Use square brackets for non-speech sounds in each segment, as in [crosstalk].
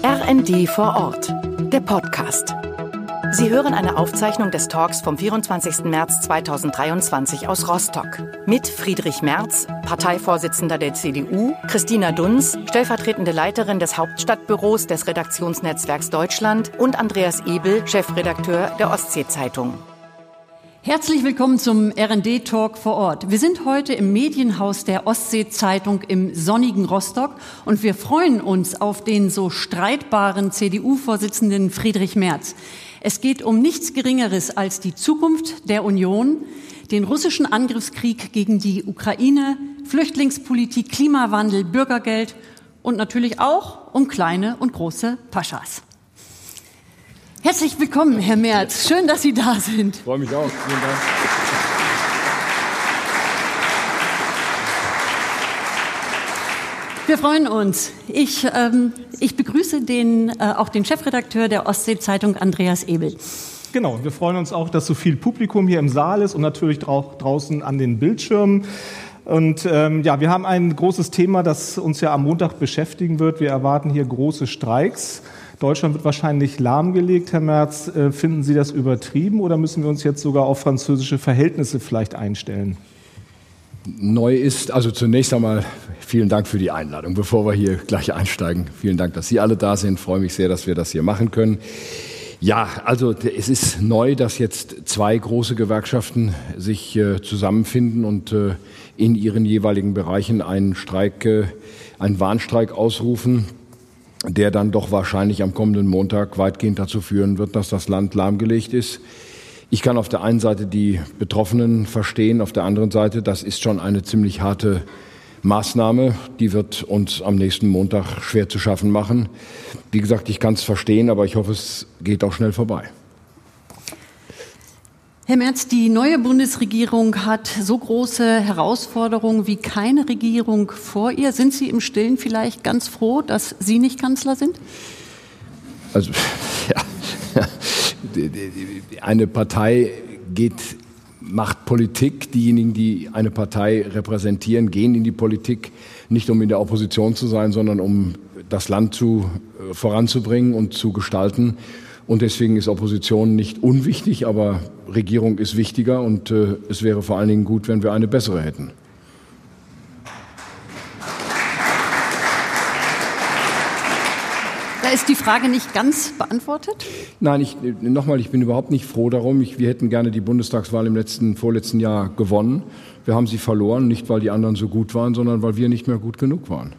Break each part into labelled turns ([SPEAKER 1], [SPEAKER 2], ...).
[SPEAKER 1] RND vor Ort, der Podcast. Sie hören eine Aufzeichnung des Talks vom 24. März 2023 aus Rostock mit Friedrich Merz, Parteivorsitzender der CDU, Christina Dunz, stellvertretende Leiterin des Hauptstadtbüros des Redaktionsnetzwerks Deutschland und Andreas Ebel, Chefredakteur der Ostsee-Zeitung.
[SPEAKER 2] Herzlich willkommen zum RD Talk vor Ort. Wir sind heute im Medienhaus der Ostsee-Zeitung im sonnigen Rostock und wir freuen uns auf den so streitbaren CDU-Vorsitzenden Friedrich Merz. Es geht um nichts Geringeres als die Zukunft der Union, den russischen Angriffskrieg gegen die Ukraine, Flüchtlingspolitik, Klimawandel, Bürgergeld und natürlich auch um kleine und große Paschas. Herzlich willkommen, Herr Merz. Schön, dass Sie da sind.
[SPEAKER 3] Ich freue mich auch. Vielen Dank.
[SPEAKER 2] Wir freuen uns. Ich, ähm, ich begrüße den, äh, auch den Chefredakteur der Ostsee-Zeitung, Andreas Ebel.
[SPEAKER 4] Genau, wir freuen uns auch, dass so viel Publikum hier im Saal ist und natürlich drau draußen an den Bildschirmen. Und ähm, ja, wir haben ein großes Thema, das uns ja am Montag beschäftigen wird. Wir erwarten hier große Streiks. Deutschland wird wahrscheinlich lahmgelegt, Herr Merz. Äh, finden Sie das übertrieben oder müssen wir uns jetzt sogar auf französische Verhältnisse vielleicht einstellen?
[SPEAKER 3] Neu ist, also zunächst einmal vielen Dank für die Einladung, bevor wir hier gleich einsteigen. Vielen Dank, dass Sie alle da sind. Ich freue mich sehr, dass wir das hier machen können. Ja, also es ist neu, dass jetzt zwei große Gewerkschaften sich äh, zusammenfinden und äh, in ihren jeweiligen Bereichen einen Streik, äh, einen Warnstreik ausrufen der dann doch wahrscheinlich am kommenden Montag weitgehend dazu führen wird, dass das Land lahmgelegt ist. Ich kann auf der einen Seite die Betroffenen verstehen, auf der anderen Seite, das ist schon eine ziemlich harte Maßnahme, die wird uns am nächsten Montag schwer zu schaffen machen. Wie gesagt, ich kann es verstehen, aber ich hoffe, es geht auch schnell vorbei.
[SPEAKER 2] Herr Merz, die neue Bundesregierung hat so große Herausforderungen wie keine Regierung vor ihr. Sind Sie im Stillen vielleicht ganz froh, dass Sie nicht Kanzler sind?
[SPEAKER 3] Also, [laughs] ja, eine Partei geht, macht Politik. Diejenigen, die eine Partei repräsentieren, gehen in die Politik nicht um in der Opposition zu sein, sondern um das Land zu, äh, voranzubringen und zu gestalten. Und deswegen ist Opposition nicht unwichtig, aber Regierung ist wichtiger und äh, es wäre vor allen Dingen gut, wenn wir eine bessere hätten.
[SPEAKER 2] Da ist die Frage nicht ganz beantwortet?
[SPEAKER 3] Nein, ich, nochmal, ich bin überhaupt nicht froh darum. Ich, wir hätten gerne die Bundestagswahl im letzten, vorletzten Jahr gewonnen. Wir haben sie verloren, nicht weil die anderen so gut waren, sondern weil wir nicht mehr gut genug waren.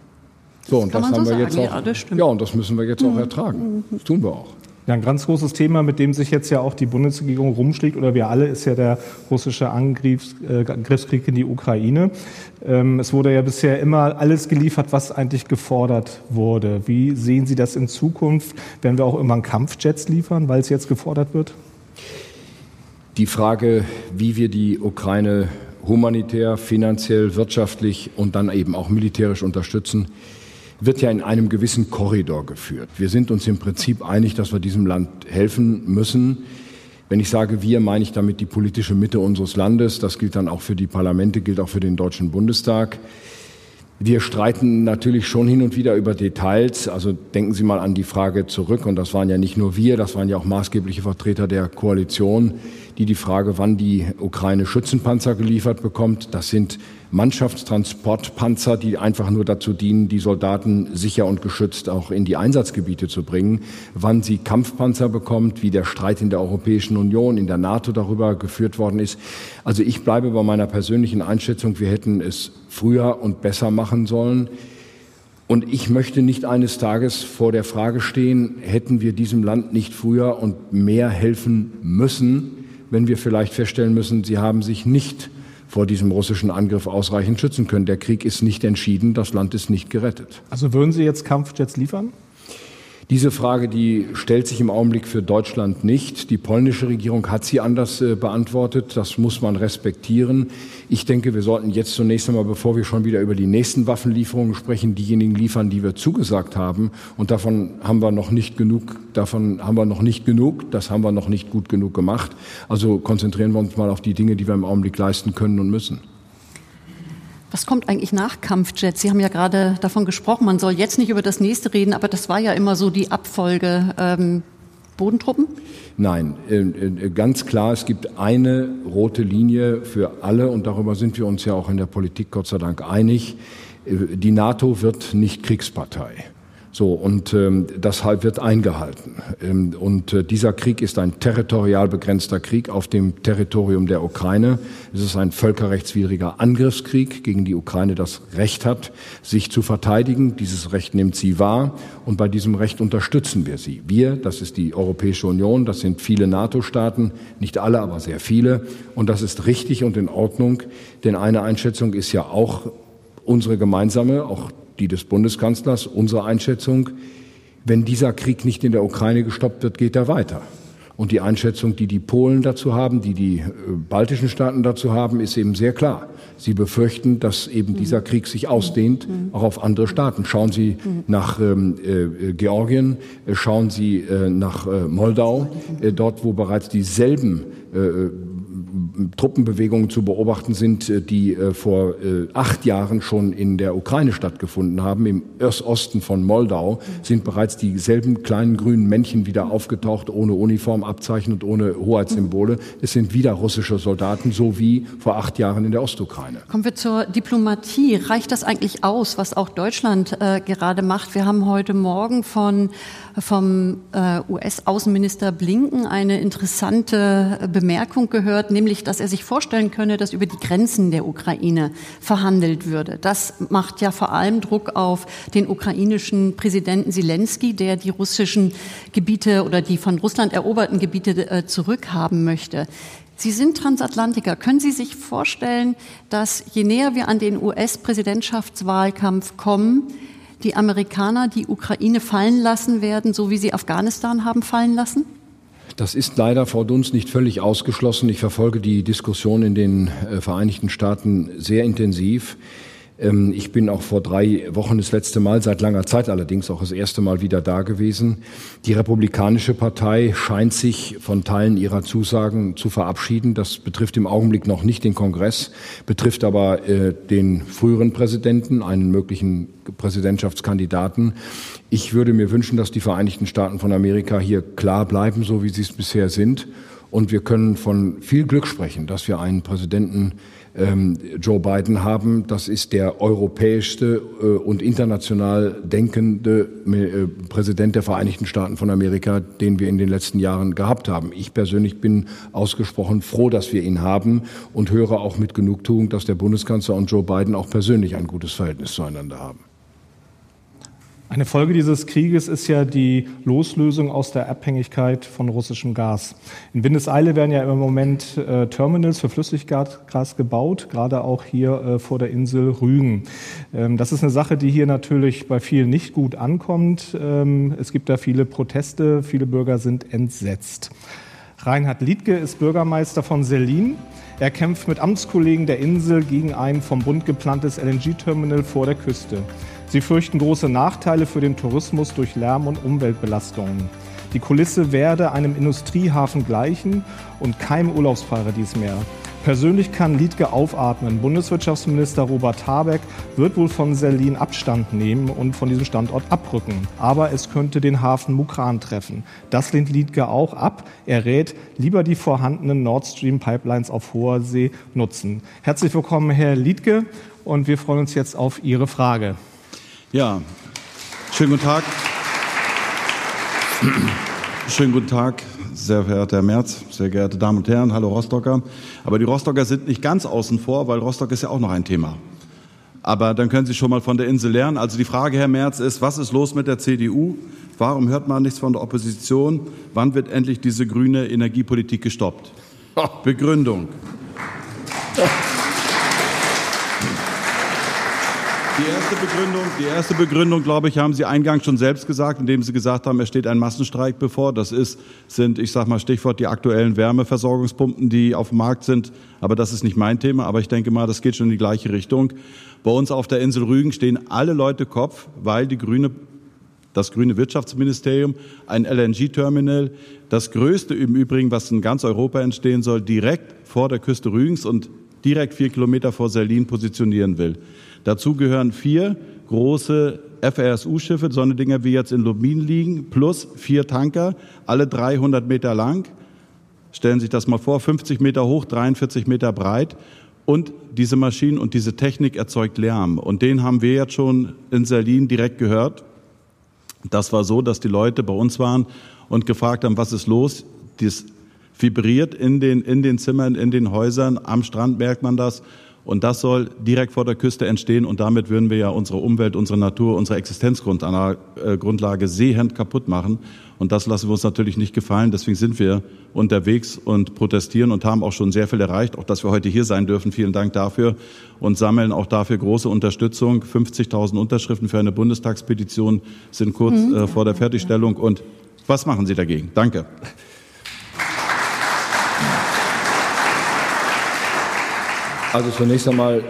[SPEAKER 3] So, und das, das haben so wir jetzt auch. Ja, ja, und das müssen wir jetzt auch mhm. ertragen. Das tun wir auch.
[SPEAKER 4] Ja, ein ganz großes Thema, mit dem sich jetzt ja auch die Bundesregierung rumschlägt, oder wir alle, ist ja der russische Angriffs, äh, Angriffskrieg in die Ukraine. Ähm, es wurde ja bisher immer alles geliefert, was eigentlich gefordert wurde. Wie sehen Sie das in Zukunft? Werden wir auch irgendwann Kampfjets liefern, weil es jetzt gefordert wird?
[SPEAKER 3] Die Frage, wie wir die Ukraine humanitär, finanziell, wirtschaftlich und dann eben auch militärisch unterstützen, wird ja in einem gewissen Korridor geführt. Wir sind uns im Prinzip einig, dass wir diesem Land helfen müssen. Wenn ich sage wir, meine ich damit die politische Mitte unseres Landes. Das gilt dann auch für die Parlamente, gilt auch für den Deutschen Bundestag. Wir streiten natürlich schon hin und wieder über Details. Also denken Sie mal an die Frage zurück. Und das waren ja nicht nur wir, das waren ja auch maßgebliche Vertreter der Koalition, die die Frage, wann die Ukraine Schützenpanzer geliefert bekommt. Das sind Mannschaftstransportpanzer, die einfach nur dazu dienen, die Soldaten sicher und geschützt auch in die Einsatzgebiete zu bringen. Wann sie Kampfpanzer bekommt, wie der Streit in der Europäischen Union, in der NATO darüber geführt worden ist. Also ich bleibe bei meiner persönlichen Einschätzung, wir hätten es früher und besser machen sollen. Und ich möchte nicht eines Tages vor der Frage stehen, hätten wir diesem Land nicht früher und mehr helfen müssen, wenn wir vielleicht feststellen müssen, sie haben sich nicht vor diesem russischen Angriff ausreichend schützen können. Der Krieg ist nicht entschieden, das Land ist nicht gerettet.
[SPEAKER 4] Also würden Sie jetzt Kampfjets liefern?
[SPEAKER 3] Diese Frage, die stellt sich im Augenblick für Deutschland nicht. Die polnische Regierung hat sie anders äh, beantwortet. Das muss man respektieren. Ich denke, wir sollten jetzt zunächst einmal, bevor wir schon wieder über die nächsten Waffenlieferungen sprechen, diejenigen liefern, die wir zugesagt haben. Und davon haben wir noch nicht genug. Davon haben wir noch nicht genug. Das haben wir noch nicht gut genug gemacht. Also konzentrieren wir uns mal auf die Dinge, die wir im Augenblick leisten können und müssen.
[SPEAKER 2] Was kommt eigentlich nach Kampfjets? Sie haben ja gerade davon gesprochen, man soll jetzt nicht über das nächste reden, aber das war ja immer so die Abfolge. Ähm, Bodentruppen?
[SPEAKER 3] Nein, äh, äh, ganz klar, es gibt eine rote Linie für alle und darüber sind wir uns ja auch in der Politik Gott sei Dank einig. Äh, die NATO wird nicht Kriegspartei. So, und ähm, das wird eingehalten. Ähm, und äh, dieser Krieg ist ein territorial begrenzter Krieg auf dem Territorium der Ukraine. Es ist ein völkerrechtswidriger Angriffskrieg, gegen die Ukraine das Recht hat, sich zu verteidigen. Dieses Recht nimmt sie wahr und bei diesem Recht unterstützen wir sie. Wir, das ist die Europäische Union, das sind viele NATO-Staaten, nicht alle, aber sehr viele. Und das ist richtig und in Ordnung, denn eine Einschätzung ist ja auch unsere gemeinsame, auch die des Bundeskanzlers, unsere Einschätzung, wenn dieser Krieg nicht in der Ukraine gestoppt wird, geht er weiter. Und die Einschätzung, die die Polen dazu haben, die die äh, baltischen Staaten dazu haben, ist eben sehr klar. Sie befürchten, dass eben dieser Krieg sich ausdehnt, auch auf andere Staaten. Schauen Sie nach ähm, äh, Georgien, äh, schauen Sie äh, nach äh, Moldau, äh, dort, wo bereits dieselben Truppenbewegungen zu beobachten sind, äh, die äh, vor äh, acht Jahren schon in der Ukraine stattgefunden haben. Im Osten von Moldau sind bereits dieselben kleinen grünen Männchen wieder aufgetaucht, ohne Uniformabzeichen und ohne Hoheitssymbole. Es sind wieder russische Soldaten, so wie vor acht Jahren in der Ostukraine.
[SPEAKER 2] Kommen wir zur Diplomatie. Reicht das eigentlich aus, was auch Deutschland äh, gerade macht? Wir haben heute Morgen von, vom äh, US-Außenminister Blinken eine interessante Bemerkung gehört, nämlich, dass er sich vorstellen könne, dass über die Grenzen der Ukraine verhandelt würde. Das macht ja vor allem Druck auf den ukrainischen Präsidenten Zelensky, der die russischen Gebiete oder die von Russland eroberten Gebiete äh, zurückhaben möchte. Sie sind Transatlantiker. Können Sie sich vorstellen, dass je näher wir an den US-Präsidentschaftswahlkampf kommen, die Amerikaner die Ukraine fallen lassen werden, so wie sie Afghanistan haben fallen lassen?
[SPEAKER 3] Das ist leider, Frau Dunz, nicht völlig ausgeschlossen. Ich verfolge die Diskussion in den äh, Vereinigten Staaten sehr intensiv. Ähm, ich bin auch vor drei Wochen das letzte Mal, seit langer Zeit allerdings auch das erste Mal wieder da gewesen. Die Republikanische Partei scheint sich von Teilen ihrer Zusagen zu verabschieden. Das betrifft im Augenblick noch nicht den Kongress, betrifft aber äh, den früheren Präsidenten, einen möglichen Präsidentschaftskandidaten. Ich würde mir wünschen, dass die Vereinigten Staaten von Amerika hier klar bleiben, so wie sie es bisher sind. Und wir können von viel Glück sprechen, dass wir einen Präsidenten Joe Biden haben. Das ist der europäischste äh, und international denkende äh, Präsident der Vereinigten Staaten von Amerika, den wir in den letzten Jahren gehabt haben. Ich persönlich bin ausgesprochen froh, dass wir ihn haben und höre auch mit Genugtuung, dass der Bundeskanzler und Joe Biden auch persönlich ein gutes Verhältnis zueinander haben.
[SPEAKER 4] Eine Folge dieses Krieges ist ja die Loslösung aus der Abhängigkeit von russischem Gas. In Windeseile werden ja im Moment äh, Terminals für Flüssiggas gebaut, gerade auch hier äh, vor der Insel Rügen. Ähm, das ist eine Sache, die hier natürlich bei vielen nicht gut ankommt. Ähm, es gibt da viele Proteste, viele Bürger sind entsetzt. Reinhard Liedke ist Bürgermeister von Selin. Er kämpft mit Amtskollegen der Insel gegen ein vom Bund geplantes LNG-Terminal vor der Küste. Sie fürchten große Nachteile für den Tourismus durch Lärm und Umweltbelastungen. Die Kulisse werde einem Industriehafen gleichen und kein Urlaubsparadies mehr. Persönlich kann Liedke aufatmen. Bundeswirtschaftsminister Robert Habeck wird wohl von Selin Abstand nehmen und von diesem Standort abrücken. Aber es könnte den Hafen Mukran treffen. Das lehnt Liedke auch ab. Er rät, lieber die vorhandenen Nord Stream Pipelines auf hoher See nutzen. Herzlich willkommen, Herr Liedke, und wir freuen uns jetzt auf Ihre Frage.
[SPEAKER 5] Ja, schönen guten Tag. Schönen guten Tag, sehr verehrter Herr Merz, sehr geehrte Damen und Herren, hallo Rostocker. Aber die Rostocker sind nicht ganz außen vor, weil Rostock ist ja auch noch ein Thema. Aber dann können Sie schon mal von der Insel lernen. Also die Frage, Herr Merz, ist, was ist los mit der CDU? Warum hört man nichts von der Opposition? Wann wird endlich diese grüne Energiepolitik gestoppt? Begründung. [laughs] Die erste Begründung, die erste Begründung, glaube ich, haben Sie eingangs schon selbst gesagt, indem Sie gesagt haben, es steht ein Massenstreik bevor. Das ist, sind, ich sage mal Stichwort, die aktuellen Wärmeversorgungspumpen, die auf dem Markt sind. Aber das ist nicht mein Thema. Aber ich denke mal, das geht schon in die gleiche Richtung. Bei uns auf der Insel Rügen stehen alle Leute Kopf, weil die grüne das grüne Wirtschaftsministerium, ein LNG-Terminal, das größte im Übrigen, was in ganz Europa entstehen soll, direkt vor der Küste Rügens und direkt vier Kilometer vor Selin positionieren will. Dazu gehören vier große FRSU-Schiffe, so eine Dinger wie jetzt in Lubmin liegen, plus vier Tanker, alle 300 Meter lang. Stellen Sie sich das mal vor, 50 Meter hoch, 43 Meter breit. Und diese Maschinen und diese Technik erzeugt Lärm. Und den haben wir jetzt schon in Selin direkt gehört. Das war so, dass die Leute bei uns waren und gefragt haben, was ist los? Das vibriert in den, in den Zimmern, in den Häusern. Am Strand merkt man das. Und das soll direkt vor der Küste entstehen. Und damit würden wir ja unsere Umwelt, unsere Natur, unsere Existenzgrundlage sehend kaputt machen. Und das lassen wir uns natürlich nicht gefallen. Deswegen sind wir unterwegs und protestieren und haben auch schon sehr viel erreicht. Auch, dass wir heute hier sein dürfen. Vielen Dank dafür. Und sammeln auch dafür große Unterstützung. 50.000 Unterschriften für eine Bundestagspetition sind kurz mhm. äh, vor der Fertigstellung. Und was machen Sie dagegen? Danke.
[SPEAKER 3] Also zunächst einmal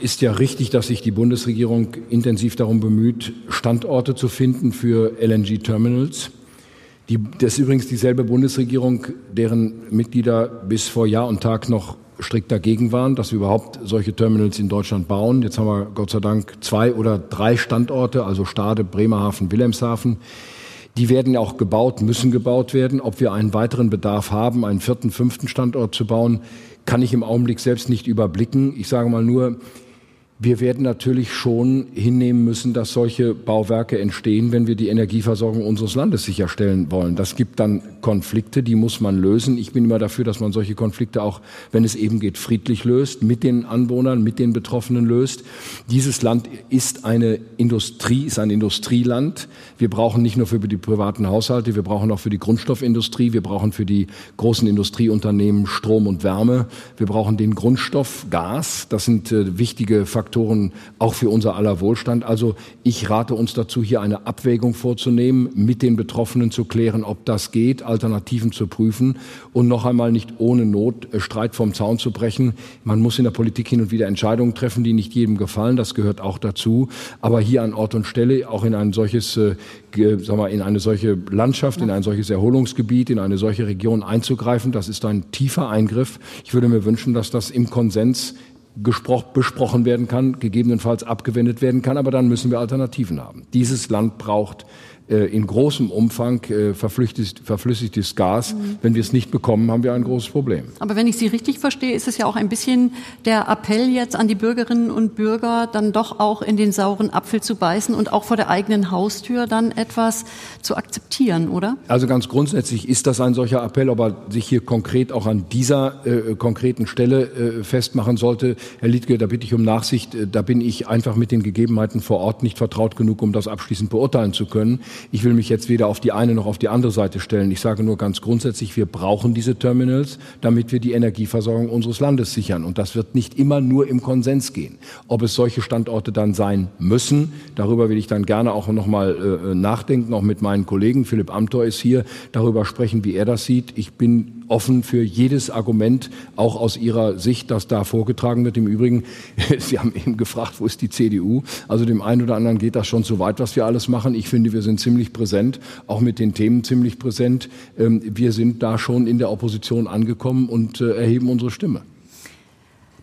[SPEAKER 3] ist ja richtig, dass sich die Bundesregierung intensiv darum bemüht, Standorte zu finden für LNG-Terminals. Die, das ist übrigens dieselbe Bundesregierung, deren Mitglieder bis vor Jahr und Tag noch strikt dagegen waren, dass wir überhaupt solche Terminals in Deutschland bauen. Jetzt haben wir Gott sei Dank zwei oder drei Standorte, also Stade, Bremerhaven, Wilhelmshaven. Die werden auch gebaut, müssen gebaut werden. Ob wir einen weiteren Bedarf haben, einen vierten, fünften Standort zu bauen, kann ich im Augenblick selbst nicht überblicken. Ich sage mal nur, wir werden natürlich schon hinnehmen müssen, dass solche Bauwerke entstehen, wenn wir die Energieversorgung unseres Landes sicherstellen wollen. Das gibt dann Konflikte, die muss man lösen. Ich bin immer dafür, dass man solche Konflikte auch, wenn es eben geht, friedlich löst, mit den Anwohnern, mit den Betroffenen löst. Dieses Land ist eine Industrie, ist ein Industrieland. Wir brauchen nicht nur für die privaten Haushalte, wir brauchen auch für die Grundstoffindustrie, wir brauchen für die großen Industrieunternehmen Strom und Wärme, wir brauchen den Grundstoff Gas. Das sind äh, wichtige Faktoren Faktoren auch für unser aller Wohlstand. Also ich rate uns dazu, hier eine Abwägung vorzunehmen, mit den Betroffenen zu klären, ob das geht, Alternativen zu prüfen und noch einmal nicht ohne Not äh, Streit vom Zaun zu brechen. Man muss in der Politik hin und wieder Entscheidungen treffen, die nicht jedem gefallen. Das gehört auch dazu. Aber hier an Ort und Stelle, auch in ein solches, äh, sag mal, in eine solche Landschaft, in ein solches Erholungsgebiet, in eine solche Region einzugreifen, das ist ein tiefer Eingriff. Ich würde mir wünschen, dass das im Konsens besprochen werden kann, gegebenenfalls abgewendet werden kann, aber dann müssen wir Alternativen haben. Dieses Land braucht äh, in großem Umfang äh, verflüssigtes, Gas. Mhm. Wenn wir es nicht bekommen, haben wir ein großes Problem.
[SPEAKER 2] Aber wenn ich Sie richtig verstehe, ist es ja auch ein bisschen der Appell jetzt an die Bürgerinnen und Bürger, dann doch auch in den sauren Apfel zu beißen und auch vor der eigenen Haustür dann etwas zu akzeptieren, oder?
[SPEAKER 3] Also ganz grundsätzlich ist das ein solcher Appell, aber sich hier konkret auch an dieser äh, konkreten Stelle äh, festmachen sollte. Herr Liedke, da bitte ich um Nachsicht. Da bin ich einfach mit den Gegebenheiten vor Ort nicht vertraut genug, um das abschließend beurteilen zu können. Ich will mich jetzt weder auf die eine noch auf die andere Seite stellen. Ich sage nur ganz grundsätzlich, wir brauchen diese Terminals, damit wir die Energieversorgung unseres Landes sichern. Und das wird nicht immer nur im Konsens gehen. Ob es solche Standorte dann sein müssen, darüber will ich dann gerne auch noch mal äh, nachdenken, auch mit meinen Kollegen. Philipp Amthor ist hier, darüber sprechen, wie er das sieht. Ich bin offen für jedes Argument, auch aus Ihrer Sicht, das da vorgetragen wird. Im Übrigen, [laughs] Sie haben eben gefragt, wo ist die CDU? Also dem einen oder anderen geht das schon zu weit, was wir alles machen. Ich finde, wir sind ziemlich präsent, auch mit den Themen ziemlich präsent. Ähm, wir sind da schon in der Opposition angekommen und äh, erheben unsere Stimme.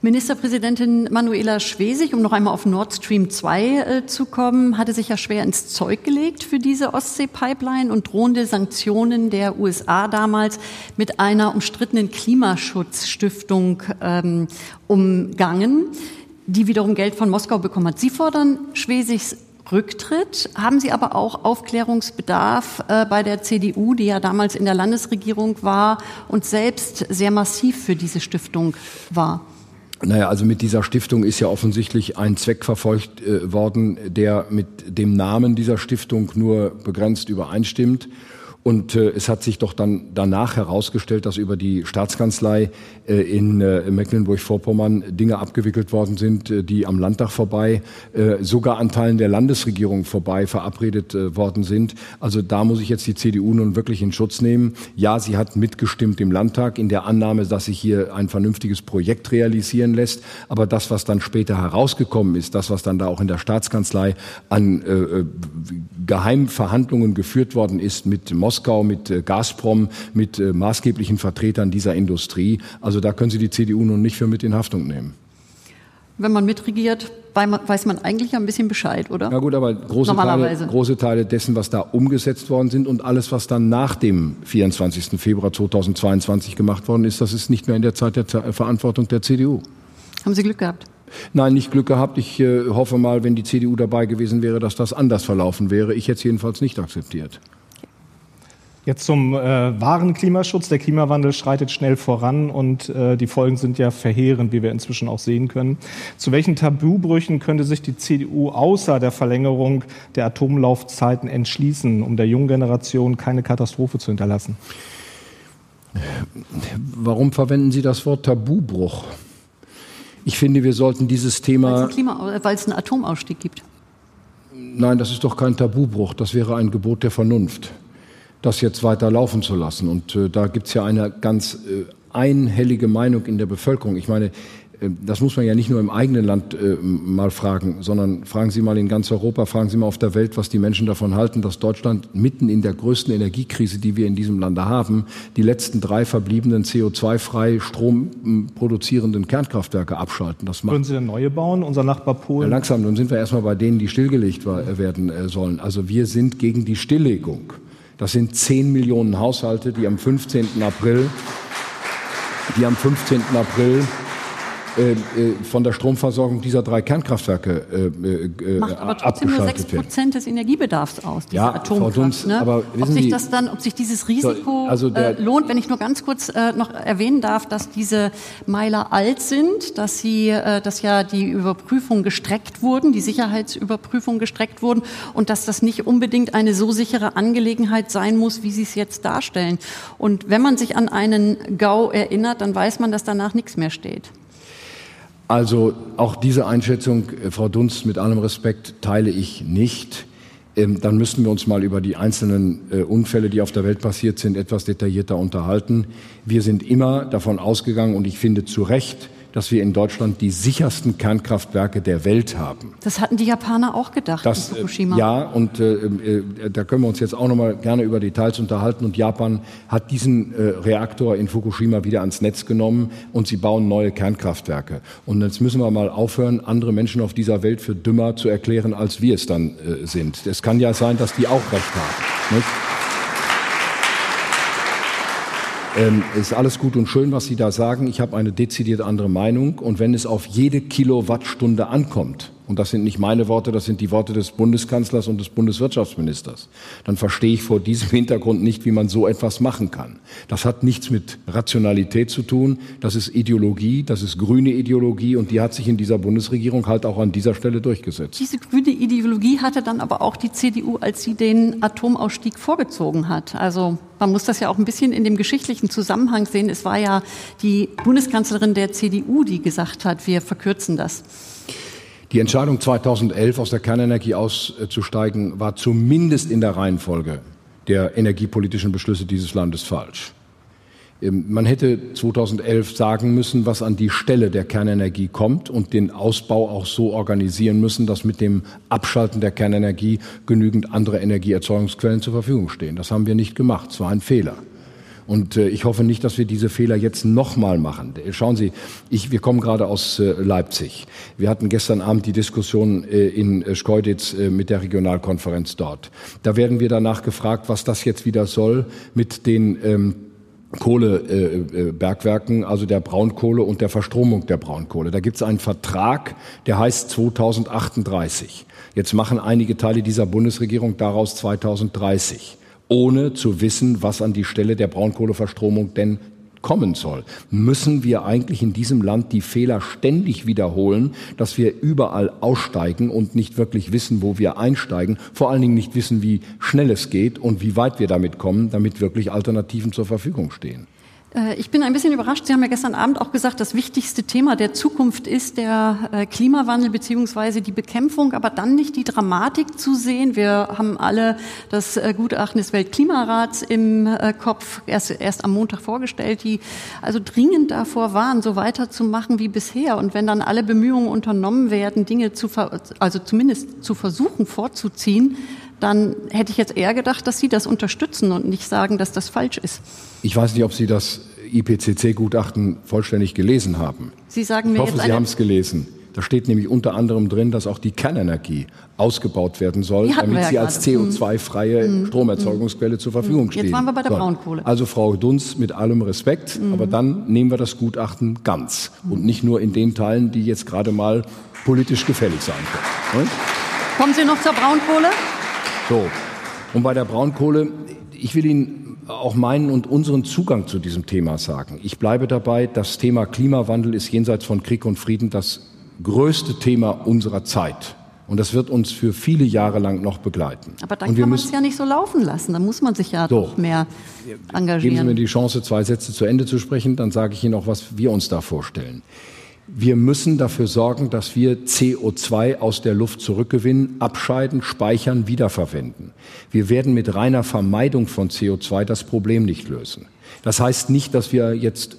[SPEAKER 2] Ministerpräsidentin Manuela Schwesig, um noch einmal auf Nord Stream 2 äh, zu kommen, hatte sich ja schwer ins Zeug gelegt für diese Ostsee-Pipeline und drohende Sanktionen der USA damals mit einer umstrittenen Klimaschutzstiftung ähm, umgangen, die wiederum Geld von Moskau bekommen hat. Sie fordern Schwesigs Rücktritt. Haben Sie aber auch Aufklärungsbedarf äh, bei der CDU, die ja damals in der Landesregierung war und selbst sehr massiv für diese Stiftung war?
[SPEAKER 3] Naja, also mit dieser Stiftung ist ja offensichtlich ein Zweck verfolgt äh, worden, der mit dem Namen dieser Stiftung nur begrenzt übereinstimmt. Und äh, es hat sich doch dann danach herausgestellt, dass über die Staatskanzlei äh, in äh, Mecklenburg-Vorpommern Dinge abgewickelt worden sind, äh, die am Landtag vorbei, äh, sogar an Teilen der Landesregierung vorbei verabredet äh, worden sind. Also da muss ich jetzt die CDU nun wirklich in Schutz nehmen. Ja, sie hat mitgestimmt im Landtag in der Annahme, dass sich hier ein vernünftiges Projekt realisieren lässt. Aber das, was dann später herausgekommen ist, das, was dann da auch in der Staatskanzlei an Geheimverhandlungen geführt worden ist mit Moskau, mit äh, Gazprom, mit äh, maßgeblichen Vertretern dieser Industrie. Also da können Sie die CDU nun nicht für mit in Haftung nehmen.
[SPEAKER 2] Wenn man mitregiert, weiß man eigentlich ein bisschen Bescheid, oder?
[SPEAKER 3] Na gut, aber große Teile, große Teile dessen, was da umgesetzt worden sind und alles, was dann nach dem 24. Februar 2022 gemacht worden ist, das ist nicht mehr in der Zeit der Verantwortung der CDU.
[SPEAKER 2] Haben Sie Glück gehabt?
[SPEAKER 3] Nein, nicht Glück gehabt. Ich äh, hoffe mal, wenn die CDU dabei gewesen wäre, dass das anders verlaufen wäre. Ich hätte es jedenfalls nicht akzeptiert.
[SPEAKER 4] Jetzt zum äh, wahren Klimaschutz. Der Klimawandel schreitet schnell voran und äh, die Folgen sind ja verheerend, wie wir inzwischen auch sehen können. Zu welchen Tabubrüchen könnte sich die CDU außer der Verlängerung der Atomlaufzeiten entschließen, um der jungen Generation keine Katastrophe zu hinterlassen?
[SPEAKER 3] Warum verwenden Sie das Wort Tabubruch? Ich finde, wir sollten dieses Thema.
[SPEAKER 2] Weil es einen Atomausstieg gibt.
[SPEAKER 3] Nein, das ist doch kein Tabubruch. Das wäre ein Gebot der Vernunft, das jetzt weiter laufen zu lassen. Und äh, da gibt es ja eine ganz äh, einhellige Meinung in der Bevölkerung. Ich meine, äh, das muss man ja nicht nur im eigenen Land äh, mal fragen, sondern fragen Sie mal in ganz Europa, fragen Sie mal auf der Welt, was die Menschen davon halten, dass Deutschland mitten in der größten Energiekrise, die wir in diesem Lande haben, die letzten drei verbliebenen CO2-frei Strom produzierenden Kernkraftwerke abschalten.
[SPEAKER 4] Das macht Würden Sie denn neue bauen, unser Nachbar Polen?
[SPEAKER 3] Ja, langsam, nun sind wir erstmal bei denen, die stillgelegt werden äh, sollen. Also wir sind gegen die Stilllegung. Das sind zehn Millionen Haushalte, die am 15. April, die am 15. April von der Stromversorgung dieser drei Kernkraftwerke
[SPEAKER 2] äh, äh, Macht aber trotzdem nur sechs Prozent des Energiebedarfs aus, diese ja, Atomkraft. Dunst, ne? aber ob sich das dann, ob sich dieses Risiko also der, äh, lohnt, wenn ich nur ganz kurz äh, noch erwähnen darf, dass diese Meiler alt sind, dass sie, äh, dass ja die Überprüfungen gestreckt wurden, die Sicherheitsüberprüfungen gestreckt wurden und dass das nicht unbedingt eine so sichere Angelegenheit sein muss, wie Sie es jetzt darstellen. Und wenn man sich an einen GAU erinnert, dann weiß man, dass danach nichts mehr steht.
[SPEAKER 3] Also auch diese Einschätzung, äh, Frau Dunst, mit allem Respekt teile ich nicht. Ähm, dann müssten wir uns mal über die einzelnen äh, Unfälle, die auf der Welt passiert sind, etwas detaillierter unterhalten. Wir sind immer davon ausgegangen, und ich finde zu Recht, dass wir in Deutschland die sichersten Kernkraftwerke der Welt haben.
[SPEAKER 2] Das hatten die Japaner auch gedacht
[SPEAKER 3] das, in Fukushima. Ja, und äh, äh, da können wir uns jetzt auch noch mal gerne über Details unterhalten. Und Japan hat diesen äh, Reaktor in Fukushima wieder ans Netz genommen und sie bauen neue Kernkraftwerke. Und jetzt müssen wir mal aufhören, andere Menschen auf dieser Welt für dümmer zu erklären, als wir es dann äh, sind. Es kann ja sein, dass die auch recht haben. Nicht? Ähm, ist alles gut und schön, was Sie da sagen. Ich habe eine dezidiert andere Meinung. Und wenn es auf jede Kilowattstunde ankommt, und das sind nicht meine Worte, das sind die Worte des Bundeskanzlers und des Bundeswirtschaftsministers, dann verstehe ich vor diesem Hintergrund nicht, wie man so etwas machen kann. Das hat nichts mit Rationalität zu tun, das ist Ideologie, das ist grüne Ideologie und die hat sich in dieser Bundesregierung halt auch an dieser Stelle durchgesetzt.
[SPEAKER 2] Diese grüne Ideologie hatte dann aber auch die CDU, als sie den Atomausstieg vorgezogen hat. Also man muss das ja auch ein bisschen in dem geschichtlichen Zusammenhang sehen. Es war ja die Bundeskanzlerin der CDU, die gesagt hat, wir verkürzen das.
[SPEAKER 3] Die Entscheidung 2011 aus der Kernenergie auszusteigen war zumindest in der Reihenfolge der energiepolitischen Beschlüsse dieses Landes falsch. Ähm, man hätte 2011 sagen müssen, was an die Stelle der Kernenergie kommt und den Ausbau auch so organisieren müssen, dass mit dem Abschalten der Kernenergie genügend andere Energieerzeugungsquellen zur Verfügung stehen. Das haben wir nicht gemacht. Es war ein Fehler. Und äh, ich hoffe nicht, dass wir diese Fehler jetzt nochmal machen. Äh, schauen Sie, ich, wir kommen gerade aus äh, Leipzig. Wir hatten gestern Abend die Diskussion äh, in äh, Schkeuditz äh, mit der Regionalkonferenz dort. Da werden wir danach gefragt, was das jetzt wieder soll mit den ähm, Kohlebergwerken, also der Braunkohle und der Verstromung der Braunkohle. Da gibt es einen Vertrag, der heißt 2038. Jetzt machen einige Teile dieser Bundesregierung daraus 2030 ohne zu wissen, was an die Stelle der Braunkohleverstromung denn kommen soll. Müssen wir eigentlich in diesem Land die Fehler ständig wiederholen, dass wir überall aussteigen und nicht wirklich wissen, wo wir einsteigen, vor allen Dingen nicht wissen, wie schnell es geht und wie weit wir damit kommen, damit wirklich Alternativen zur Verfügung stehen?
[SPEAKER 2] Äh, ich bin ein bisschen überrascht. Sie haben ja gestern Abend auch gesagt, das wichtigste Thema der Zukunft ist der äh, Klimawandel beziehungsweise die Bekämpfung, aber dann nicht die Dramatik zu sehen. Wir haben alle das äh, Gutachten des Weltklimarats im Kopf erst, erst am Montag vorgestellt, die also dringend davor waren, so weiterzumachen wie bisher. Und wenn dann alle Bemühungen unternommen werden, Dinge zu, also zumindest zu versuchen vorzuziehen, dann hätte ich jetzt eher gedacht, dass Sie das unterstützen und nicht sagen, dass das falsch ist.
[SPEAKER 3] Ich weiß nicht, ob Sie das IPCC-Gutachten vollständig gelesen haben.
[SPEAKER 2] Sie sagen mir
[SPEAKER 3] ich hoffe, Sie haben es gelesen. Da steht nämlich unter anderem drin, dass auch die Kernenergie ausgebaut werden soll, damit sie als CO2-freie mhm. Stromerzeugungsquelle mhm. zur Verfügung steht.
[SPEAKER 2] Jetzt waren wir bei der Braunkohle.
[SPEAKER 3] Also Frau Dunz, mit allem Respekt, mhm. aber dann nehmen wir das Gutachten ganz und nicht nur in den Teilen, die jetzt gerade mal politisch gefällig sein können.
[SPEAKER 2] Ne? Kommen Sie noch zur Braunkohle?
[SPEAKER 3] So, und bei der Braunkohle, ich will Ihnen auch meinen und unseren Zugang zu diesem Thema sagen. Ich bleibe dabei, das Thema Klimawandel ist jenseits von Krieg und Frieden das größte Thema unserer Zeit. Und das wird uns für viele Jahre lang noch begleiten.
[SPEAKER 2] Aber dann kann man es ja nicht so laufen lassen. Da muss man sich ja so, doch mehr engagieren.
[SPEAKER 3] Geben Sie mir die Chance, zwei Sätze zu Ende zu sprechen, dann sage ich Ihnen auch, was wir uns da vorstellen. Wir müssen dafür sorgen, dass wir CO2 aus der Luft zurückgewinnen, abscheiden, speichern, wiederverwenden. Wir werden mit reiner Vermeidung von CO2 das Problem nicht lösen. Das heißt nicht, dass wir jetzt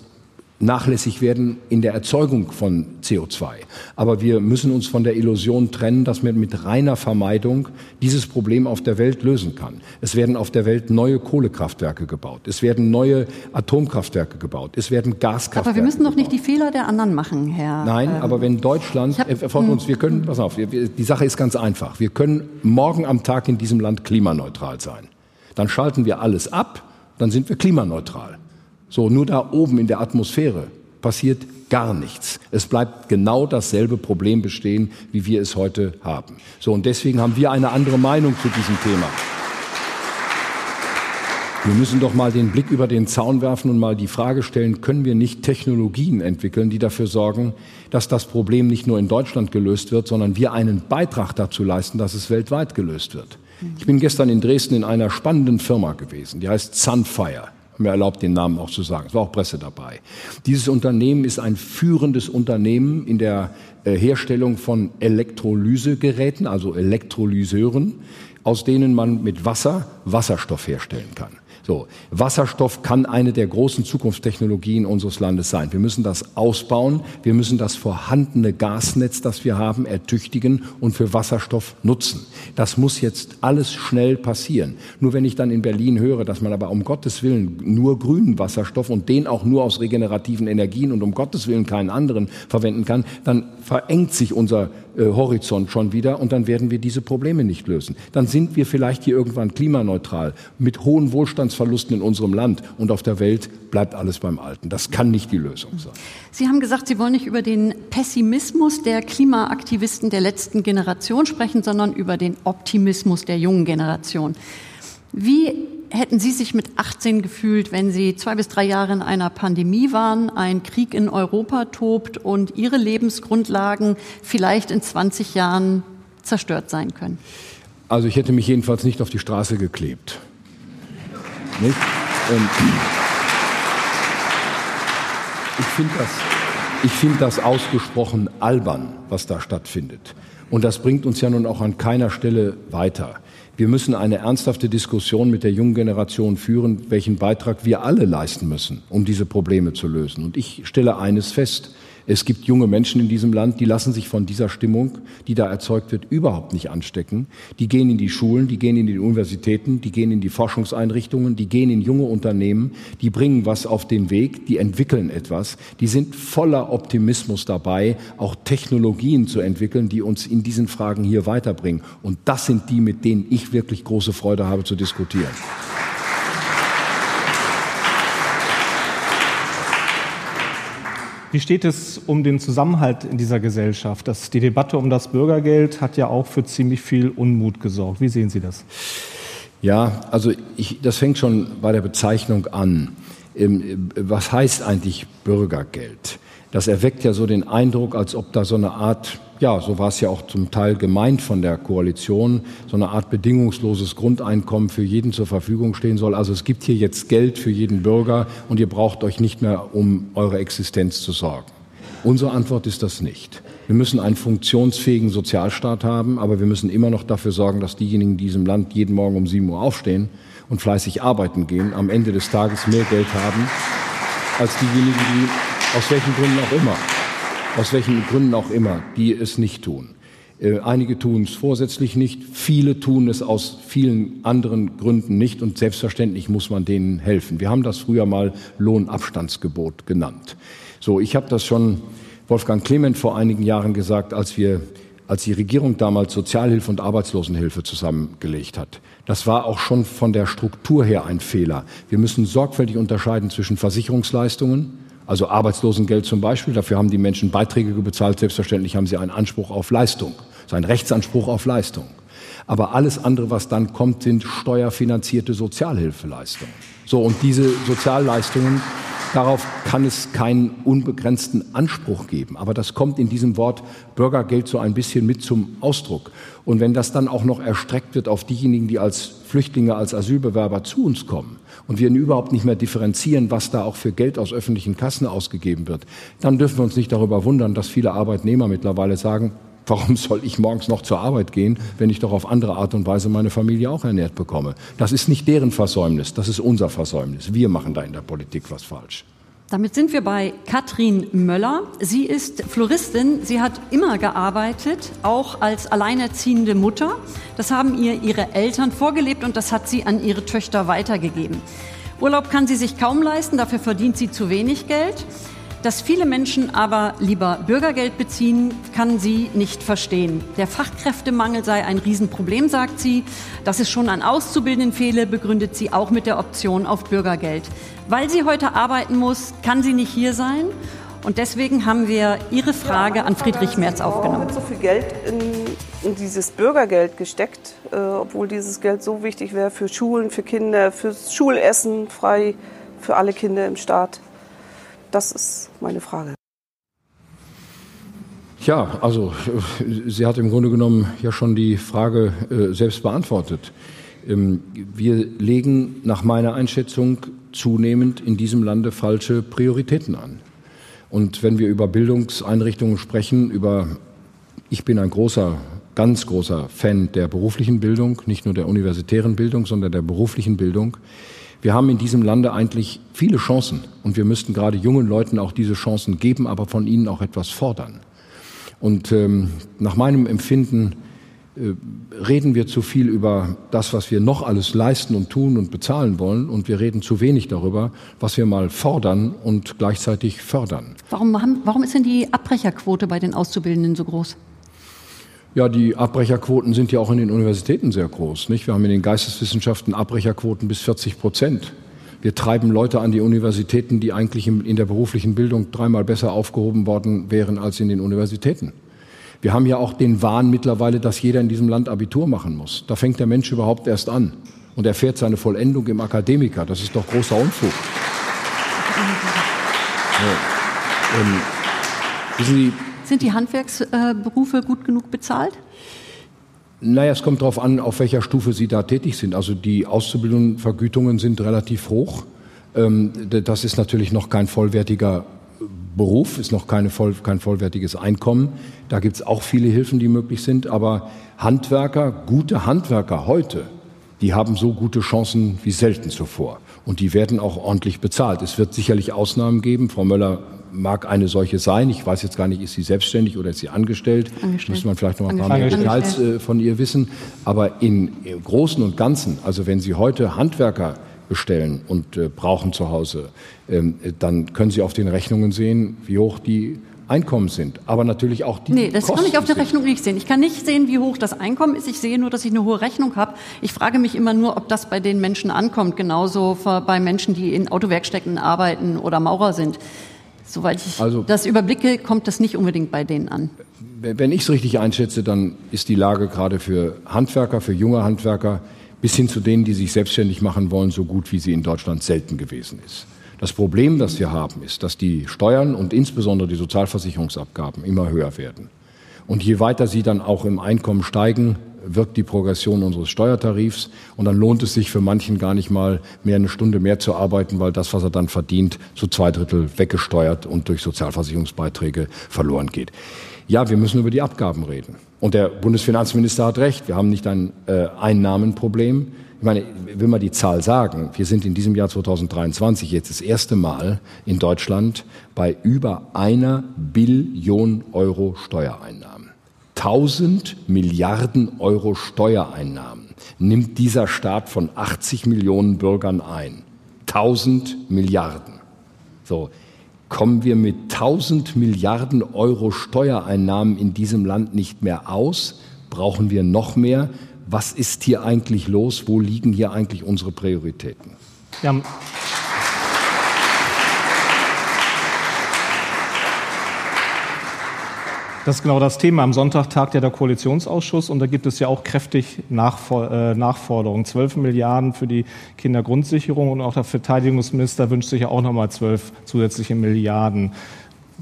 [SPEAKER 3] nachlässig werden in der Erzeugung von CO2. Aber wir müssen uns von der Illusion trennen, dass man mit reiner Vermeidung dieses Problem auf der Welt lösen kann. Es werden auf der Welt neue Kohlekraftwerke gebaut. Es werden neue Atomkraftwerke gebaut. Es werden Gaskraftwerke.
[SPEAKER 2] Aber wir müssen doch nicht die Fehler der anderen machen, Herr.
[SPEAKER 3] Nein, ähm, aber wenn Deutschland, hab, äh, von hm. uns, wir können, pass auf, die Sache ist ganz einfach. Wir können morgen am Tag in diesem Land klimaneutral sein. Dann schalten wir alles ab, dann sind wir klimaneutral. So, nur da oben in der Atmosphäre passiert gar nichts. Es bleibt genau dasselbe Problem bestehen, wie wir es heute haben. So, und deswegen haben wir eine andere Meinung zu diesem Thema. Wir müssen doch mal den Blick über den Zaun werfen und mal die Frage stellen, können wir nicht Technologien entwickeln, die dafür sorgen, dass das Problem nicht nur in Deutschland gelöst wird, sondern wir einen Beitrag dazu leisten, dass es weltweit gelöst wird. Ich bin gestern in Dresden in einer spannenden Firma gewesen, die heißt Sunfire mir erlaubt, den Namen auch zu sagen. Es war auch Presse dabei. Dieses Unternehmen ist ein führendes Unternehmen in der äh, Herstellung von Elektrolysegeräten, also Elektrolyseuren, aus denen man mit Wasser Wasserstoff herstellen kann. So, Wasserstoff kann eine der großen Zukunftstechnologien unseres Landes sein. Wir müssen das ausbauen. Wir müssen das vorhandene Gasnetz, das wir haben, ertüchtigen und für Wasserstoff nutzen. Das muss jetzt alles schnell passieren. Nur wenn ich dann in Berlin höre, dass man aber um Gottes Willen nur grünen Wasserstoff und den auch nur aus regenerativen Energien und um Gottes Willen keinen anderen verwenden kann, dann verengt sich unser äh, Horizont schon wieder und dann werden wir diese Probleme nicht lösen. Dann sind wir vielleicht hier irgendwann klimaneutral mit hohen Wohlstandsverlusten in unserem Land und auf der Welt bleibt alles beim Alten. Das kann nicht die Lösung sein.
[SPEAKER 2] Sie haben gesagt, Sie wollen nicht über den Pessimismus der Klimaaktivisten der letzten Generation sprechen, sondern über den Optimismus der jungen Generation. Wie hätten Sie sich mit 18 gefühlt, wenn Sie zwei bis drei Jahre in einer Pandemie waren, ein Krieg in Europa tobt und Ihre Lebensgrundlagen vielleicht in 20 Jahren zerstört sein können?
[SPEAKER 3] Also ich hätte mich jedenfalls nicht auf die Straße geklebt. Nicht? Und ich finde das, find das ausgesprochen albern, was da stattfindet. Und das bringt uns ja nun auch an keiner Stelle weiter. Wir müssen eine ernsthafte Diskussion mit der jungen Generation führen, welchen Beitrag wir alle leisten müssen, um diese Probleme zu lösen. Und ich stelle eines fest. Es gibt junge Menschen in diesem Land, die lassen sich von dieser Stimmung, die da erzeugt wird, überhaupt nicht anstecken. Die gehen in die Schulen, die gehen in die Universitäten, die gehen in die Forschungseinrichtungen, die gehen in junge Unternehmen, die bringen was auf den Weg, die entwickeln etwas, die sind voller Optimismus dabei, auch Technologien zu entwickeln, die uns in diesen Fragen hier weiterbringen. Und das sind die, mit denen ich wirklich große Freude habe zu diskutieren.
[SPEAKER 4] Wie steht es um den Zusammenhalt in dieser Gesellschaft? Das, die Debatte um das Bürgergeld hat ja auch für ziemlich viel Unmut gesorgt. Wie sehen Sie das?
[SPEAKER 3] Ja, also ich, das fängt schon bei der Bezeichnung an. Ähm, was heißt eigentlich Bürgergeld? Das erweckt ja so den Eindruck, als ob da so eine Art ja, so war es ja auch zum Teil gemeint von der Koalition, so eine Art bedingungsloses Grundeinkommen für jeden zur Verfügung stehen soll. Also es gibt hier jetzt Geld für jeden Bürger und ihr braucht euch nicht mehr um eure Existenz zu sorgen. Unsere Antwort ist das nicht. Wir müssen einen funktionsfähigen Sozialstaat haben, aber wir müssen immer noch dafür sorgen, dass diejenigen in diesem Land jeden Morgen um sieben Uhr aufstehen und fleißig arbeiten gehen, am Ende des Tages mehr Geld haben als diejenigen, die aus welchen Gründen auch immer aus welchen Gründen auch immer, die es nicht tun. Äh, einige tun es vorsätzlich nicht, viele tun es aus vielen anderen Gründen nicht und selbstverständlich muss man denen helfen. Wir haben das früher mal Lohnabstandsgebot genannt. So, ich habe das schon Wolfgang Clement vor einigen Jahren gesagt, als wir als die Regierung damals Sozialhilfe und Arbeitslosenhilfe zusammengelegt hat. Das war auch schon von der Struktur her ein Fehler. Wir müssen sorgfältig unterscheiden zwischen Versicherungsleistungen, also Arbeitslosengeld zum Beispiel. Dafür haben die Menschen Beiträge bezahlt. Selbstverständlich haben sie einen Anspruch auf Leistung, seinen Rechtsanspruch auf Leistung. Aber alles andere, was dann kommt, sind steuerfinanzierte Sozialhilfeleistungen. So, und diese Sozialleistungen Darauf kann es keinen unbegrenzten Anspruch geben. Aber das kommt in diesem Wort Bürgergeld so ein bisschen mit zum Ausdruck. Und wenn das dann auch noch erstreckt wird auf diejenigen, die als Flüchtlinge, als Asylbewerber zu uns kommen und wir überhaupt nicht mehr differenzieren, was da auch für Geld aus öffentlichen Kassen ausgegeben wird, dann dürfen wir uns nicht darüber wundern, dass viele Arbeitnehmer mittlerweile sagen, Warum soll ich morgens noch zur Arbeit gehen, wenn ich doch auf andere Art und Weise meine Familie auch ernährt bekomme? Das ist nicht deren Versäumnis, das ist unser Versäumnis. Wir machen da in der Politik was falsch.
[SPEAKER 2] Damit sind wir bei Katrin Möller. Sie ist Floristin. Sie hat immer gearbeitet, auch als alleinerziehende Mutter. Das haben ihr ihre Eltern vorgelebt und das hat sie an ihre Töchter weitergegeben. Urlaub kann sie sich kaum leisten, dafür verdient sie zu wenig Geld. Dass viele Menschen aber lieber Bürgergeld beziehen, kann sie nicht verstehen. Der Fachkräftemangel sei ein Riesenproblem, sagt sie. Dass es schon an Auszubildenden fehle, begründet sie auch mit der Option auf Bürgergeld. Weil sie heute arbeiten muss, kann sie nicht hier sein. Und deswegen haben wir Ihre Frage an Friedrich Merz aufgenommen.
[SPEAKER 6] Warum wird so viel Geld in, in dieses Bürgergeld gesteckt, äh, obwohl dieses Geld so wichtig wäre für Schulen, für Kinder, fürs Schulessen frei für alle Kinder im Staat? Das ist meine Frage.
[SPEAKER 3] Ja, also sie hat im Grunde genommen ja schon die Frage äh, selbst beantwortet. Ähm, wir legen nach meiner Einschätzung zunehmend in diesem Lande falsche Prioritäten an. Und wenn wir über Bildungseinrichtungen sprechen, über ich bin ein großer, ganz großer Fan der beruflichen Bildung, nicht nur der universitären Bildung, sondern der beruflichen Bildung. Wir haben in diesem Lande eigentlich viele Chancen und wir müssten gerade jungen Leuten auch diese Chancen geben, aber von ihnen auch etwas fordern. Und ähm, nach meinem Empfinden äh, reden wir zu viel über das, was wir noch alles leisten und tun und bezahlen wollen, und wir reden zu wenig darüber, was wir mal fordern und gleichzeitig fördern.
[SPEAKER 2] Warum, haben, warum ist denn die Abbrecherquote bei den Auszubildenden so groß?
[SPEAKER 3] Ja, die Abbrecherquoten sind ja auch in den Universitäten sehr groß. Nicht? Wir haben in den Geisteswissenschaften Abbrecherquoten bis 40 Prozent. Wir treiben Leute an die Universitäten, die eigentlich in der beruflichen Bildung dreimal besser aufgehoben worden wären als in den Universitäten. Wir haben ja auch den Wahn mittlerweile, dass jeder in diesem Land Abitur machen muss. Da fängt der Mensch überhaupt erst an und erfährt seine Vollendung im Akademiker. Das ist doch großer Unfug.
[SPEAKER 2] Ja. Ähm, wissen Sie, sind die Handwerksberufe gut genug bezahlt?
[SPEAKER 3] Naja, es kommt darauf an, auf welcher Stufe Sie da tätig sind. Also die Auszubildendenvergütungen sind relativ hoch. Ähm, das ist natürlich noch kein vollwertiger Beruf, ist noch keine voll, kein vollwertiges Einkommen. Da gibt es auch viele Hilfen, die möglich sind. Aber Handwerker, gute Handwerker heute, die haben so gute Chancen wie selten zuvor. Und die werden auch ordentlich bezahlt. Es wird sicherlich Ausnahmen geben. Frau Möller mag eine solche sein. Ich weiß jetzt gar nicht, ist sie selbstständig oder ist sie angestellt? angestellt. Müsste man vielleicht noch ein paar mehr Details äh, von ihr wissen. Aber in, im Großen und Ganzen, also wenn Sie heute Handwerker bestellen und äh, brauchen zu Hause, ähm, dann können Sie auf den Rechnungen sehen, wie hoch die Einkommen sind, aber natürlich auch die.
[SPEAKER 2] Nee, das Kosten kann ich auf der Rechnung nicht sehen. Ich kann nicht sehen, wie hoch das Einkommen ist. Ich sehe nur, dass ich eine hohe Rechnung habe. Ich frage mich immer nur, ob das bei den Menschen ankommt, genauso bei Menschen, die in Autowerkstätten arbeiten oder Maurer sind. Soweit ich also, das überblicke, kommt das nicht unbedingt bei denen an.
[SPEAKER 3] Wenn ich es richtig einschätze, dann ist die Lage gerade für Handwerker, für junge Handwerker bis hin zu denen, die sich selbstständig machen wollen, so gut wie sie in Deutschland selten gewesen ist. Das Problem, das wir haben, ist, dass die Steuern und insbesondere die Sozialversicherungsabgaben immer höher werden. Und je weiter sie dann auch im Einkommen steigen, wirkt die Progression unseres Steuertarifs und dann lohnt es sich für manchen gar nicht mal mehr eine Stunde mehr zu arbeiten, weil das, was er dann verdient, zu zwei Drittel weggesteuert und durch Sozialversicherungsbeiträge verloren geht. Ja, wir müssen über die Abgaben reden. Und der Bundesfinanzminister hat recht, wir haben nicht ein äh, Einnahmenproblem. Ich meine, ich will mal die Zahl sagen. Wir sind in diesem Jahr 2023 jetzt das erste Mal in Deutschland bei über einer Billion Euro Steuereinnahmen. 1000 Milliarden Euro Steuereinnahmen nimmt dieser Staat von 80 Millionen Bürgern ein. 1000 Milliarden. So, kommen wir mit 1000 Milliarden Euro Steuereinnahmen in diesem Land nicht mehr aus? Brauchen wir noch mehr? Was ist hier eigentlich los? Wo liegen hier eigentlich unsere Prioritäten?
[SPEAKER 4] Ja. Das ist genau das Thema. Am Sonntag tagt ja der Koalitionsausschuss und da gibt es ja auch kräftig äh, Nachforderungen. 12 Milliarden für die Kindergrundsicherung und auch der Verteidigungsminister wünscht sich ja auch nochmal 12 zusätzliche Milliarden.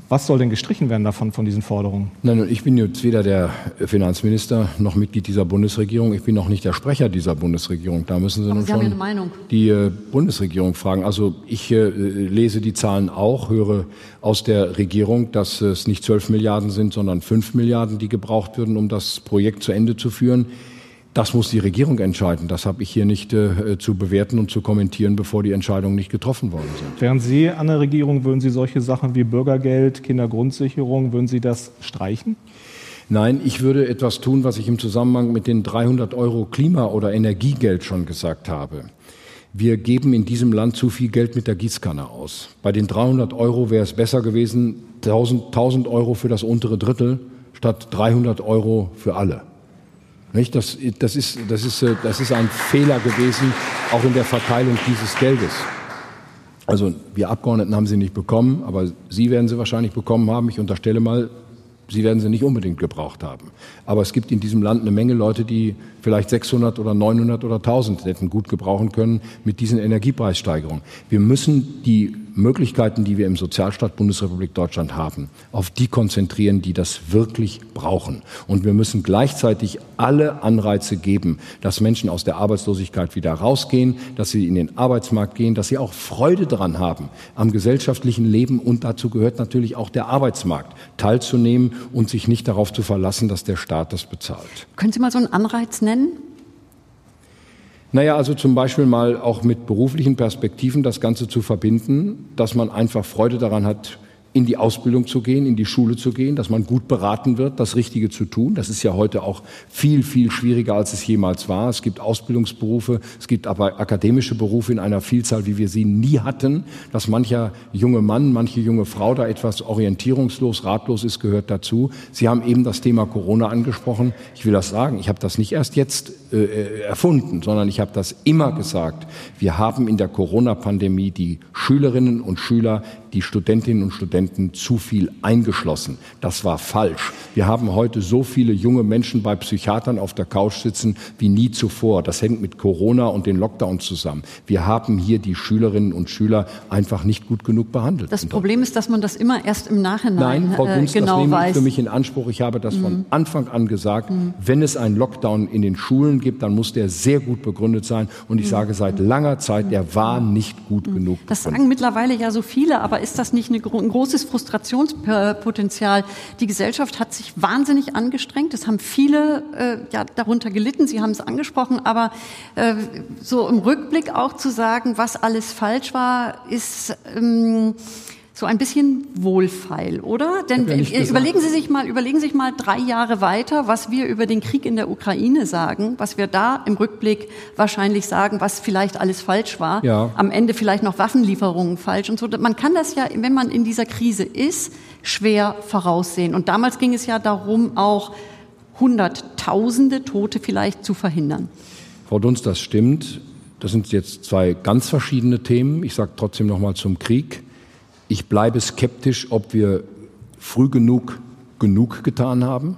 [SPEAKER 4] Was soll denn gestrichen werden davon, von diesen Forderungen?
[SPEAKER 3] Nein, ich bin jetzt weder der Finanzminister noch Mitglied dieser Bundesregierung. Ich bin auch nicht der Sprecher dieser Bundesregierung. Da müssen Sie
[SPEAKER 2] Aber
[SPEAKER 3] nun
[SPEAKER 2] Sie
[SPEAKER 3] schon die äh, Bundesregierung fragen. Also ich äh, lese die Zahlen auch, höre aus der Regierung, dass es nicht 12 Milliarden sind, sondern 5 Milliarden, die gebraucht würden, um das Projekt zu Ende zu führen. Das muss die Regierung entscheiden. Das habe ich hier nicht äh, zu bewerten und zu kommentieren, bevor die Entscheidungen nicht getroffen worden sind.
[SPEAKER 4] Wären Sie an der Regierung, würden Sie solche Sachen wie Bürgergeld, Kindergrundsicherung, würden Sie das streichen?
[SPEAKER 3] Nein, ich würde etwas tun, was ich im Zusammenhang mit den 300 Euro Klima- oder Energiegeld schon gesagt habe. Wir geben in diesem Land zu viel Geld mit der Gießkanne aus. Bei den 300 Euro wäre es besser gewesen, 1000, 1000 Euro für das untere Drittel statt 300 Euro für alle. Nicht? Das, das, ist, das, ist, äh, das ist ein Fehler gewesen, auch in der Verteilung dieses Geldes. Also wir Abgeordneten haben sie nicht bekommen, aber Sie werden sie wahrscheinlich bekommen haben. Ich unterstelle mal, Sie werden sie nicht unbedingt gebraucht haben. Aber es gibt in diesem Land eine Menge Leute, die vielleicht 600 oder 900 oder 1000 hätten gut gebrauchen können mit diesen Energiepreissteigerungen. Wir müssen die Möglichkeiten, die wir im Sozialstaat Bundesrepublik Deutschland haben, auf die konzentrieren, die das wirklich brauchen. Und wir müssen gleichzeitig alle Anreize geben, dass Menschen aus der Arbeitslosigkeit wieder rausgehen, dass sie in den Arbeitsmarkt gehen, dass sie auch Freude daran haben, am gesellschaftlichen Leben und dazu gehört natürlich auch der Arbeitsmarkt teilzunehmen und sich nicht darauf zu verlassen, dass der Staat das bezahlt.
[SPEAKER 2] Können Sie mal so einen Anreiz nennen?
[SPEAKER 3] Naja, also zum Beispiel mal auch mit beruflichen Perspektiven das Ganze zu verbinden, dass man einfach Freude daran hat, in die Ausbildung zu gehen, in die Schule zu gehen, dass man gut beraten wird, das Richtige zu tun. Das ist ja heute auch viel, viel schwieriger, als es jemals war. Es gibt Ausbildungsberufe, es gibt aber akademische Berufe in einer Vielzahl, wie wir sie nie hatten. Dass mancher junge Mann, manche junge Frau da etwas orientierungslos, ratlos ist, gehört dazu. Sie haben eben das Thema Corona angesprochen. Ich will das sagen, ich habe das nicht erst jetzt äh, äh erfunden, sondern ich habe das immer gesagt. Wir haben in der Corona-Pandemie die Schülerinnen und Schüler die Studentinnen und Studenten zu viel eingeschlossen. Das war falsch. Wir haben heute so viele junge Menschen bei Psychiatern auf der Couch sitzen wie nie zuvor. Das hängt mit Corona und den Lockdowns zusammen. Wir haben hier die Schülerinnen und Schüler einfach nicht gut genug behandelt.
[SPEAKER 2] Das Problem ist, dass man das immer erst im Nachhinein
[SPEAKER 3] Nein, Frau Gunst,
[SPEAKER 2] äh, genau
[SPEAKER 3] das nehme
[SPEAKER 2] weiß.
[SPEAKER 3] ich für mich in Anspruch. Ich habe das mhm. von Anfang an gesagt. Mhm. Wenn es einen Lockdown in den Schulen gibt, dann muss der sehr gut begründet sein. Und ich mhm. sage seit langer Zeit, der war nicht gut genug.
[SPEAKER 2] Das begründet. sagen mittlerweile ja so viele, aber ist das nicht ein großes Frustrationspotenzial? Die Gesellschaft hat sich wahnsinnig angestrengt. Es haben viele äh, ja, darunter gelitten. Sie haben es angesprochen. Aber äh, so im Rückblick auch zu sagen, was alles falsch war, ist ähm, so ein bisschen wohlfeil, oder? Denn ja überlegen Sie sich mal, überlegen Sie sich mal drei Jahre weiter, was wir über den Krieg in der Ukraine sagen, was wir da im Rückblick wahrscheinlich sagen, was vielleicht alles falsch war. Ja. Am Ende vielleicht noch Waffenlieferungen falsch und so. Man kann das ja, wenn man in dieser Krise ist, schwer voraussehen. Und damals ging es ja darum, auch Hunderttausende Tote vielleicht zu verhindern.
[SPEAKER 3] Frau Dunst, das stimmt. Das sind jetzt zwei ganz verschiedene Themen. Ich sage trotzdem noch mal zum Krieg. Ich bleibe skeptisch, ob wir früh genug genug getan haben.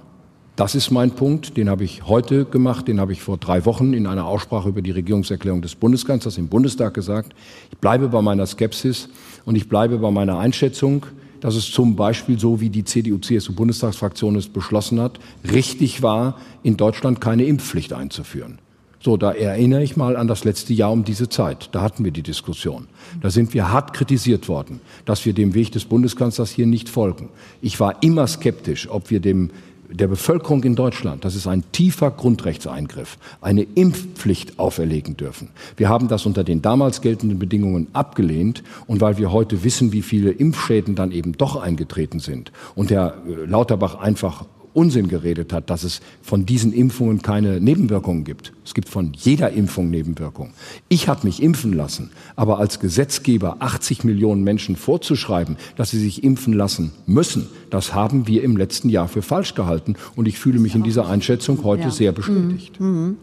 [SPEAKER 3] Das ist mein Punkt, den habe ich heute gemacht, den habe ich vor drei Wochen in einer Aussprache über die Regierungserklärung des Bundeskanzlers im Bundestag gesagt. Ich bleibe bei meiner Skepsis und ich bleibe bei meiner Einschätzung, dass es zum Beispiel so, wie die CDU-CSU-Bundestagsfraktion es beschlossen hat, richtig war, in Deutschland keine Impfpflicht einzuführen. So, da erinnere ich mal an das letzte Jahr um diese Zeit. Da hatten wir die Diskussion. Da sind wir hart kritisiert worden, dass wir dem Weg des Bundeskanzlers hier nicht folgen. Ich war immer skeptisch, ob wir dem der Bevölkerung in Deutschland, das ist ein tiefer Grundrechtseingriff, eine Impfpflicht auferlegen dürfen. Wir haben das unter den damals geltenden Bedingungen abgelehnt und weil wir heute wissen, wie viele Impfschäden dann eben doch eingetreten sind und Herr Lauterbach einfach Unsinn geredet hat, dass es von diesen Impfungen keine Nebenwirkungen gibt. Es gibt von jeder Impfung Nebenwirkungen. Ich habe mich impfen lassen, aber als Gesetzgeber 80 Millionen Menschen vorzuschreiben, dass sie sich impfen lassen müssen, das haben wir im letzten Jahr für falsch gehalten. Und ich fühle mich in dieser Einschätzung heute ja. sehr bestätigt. Mhm.
[SPEAKER 2] Mhm.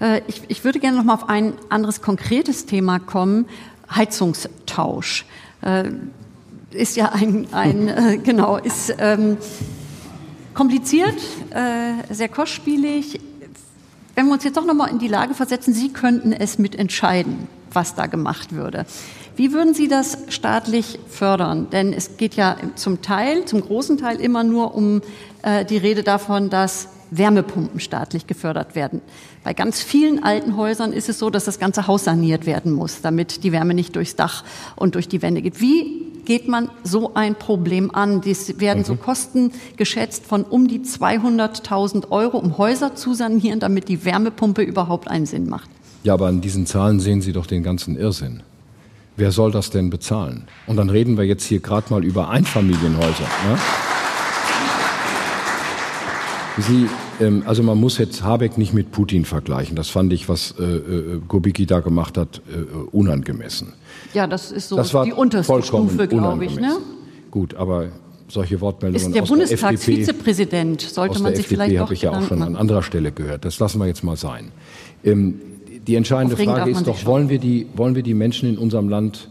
[SPEAKER 2] Äh, ich, ich, würde gerne noch mal auf ein anderes konkretes Thema kommen. Heizungstausch. Äh, ist ja ein, ein äh, genau, ist ähm, kompliziert, äh, sehr kostspielig. Wenn wir uns jetzt doch noch mal in die Lage versetzen, Sie könnten es mitentscheiden, was da gemacht würde. Wie würden Sie das staatlich fördern? Denn es geht ja zum Teil, zum großen Teil immer nur um äh, die Rede davon, dass Wärmepumpen staatlich gefördert werden. Bei ganz vielen alten Häusern ist es so, dass das ganze Haus saniert werden muss, damit die Wärme nicht durchs Dach und durch die Wände geht. Wie geht man so ein Problem an? Dies werden so mhm. Kosten geschätzt von um die 200.000 Euro, um Häuser zu sanieren, damit die Wärmepumpe überhaupt einen Sinn macht.
[SPEAKER 3] Ja, aber an diesen Zahlen sehen Sie doch den ganzen Irrsinn. Wer soll das denn bezahlen? Und dann reden wir jetzt hier gerade mal über Einfamilienhäuser. Ne? Sie, ähm, also man muss jetzt Habeck nicht mit Putin vergleichen. Das fand ich, was äh, äh, Kubicki da gemacht hat, äh, unangemessen.
[SPEAKER 2] Ja, das ist so das die unterste Stufe, glaube ich. Ne?
[SPEAKER 3] Gut, aber solche Wortmeldungen
[SPEAKER 2] ist der Bundestagsvizepräsident sollte man sich
[SPEAKER 3] FDP
[SPEAKER 2] vielleicht
[SPEAKER 3] habe ich ja auch schon an anderer Stelle gehört. Das lassen wir jetzt mal sein. Ähm, die entscheidende Aufregen Frage ist doch, wollen wir, die, wollen wir die Menschen in unserem Land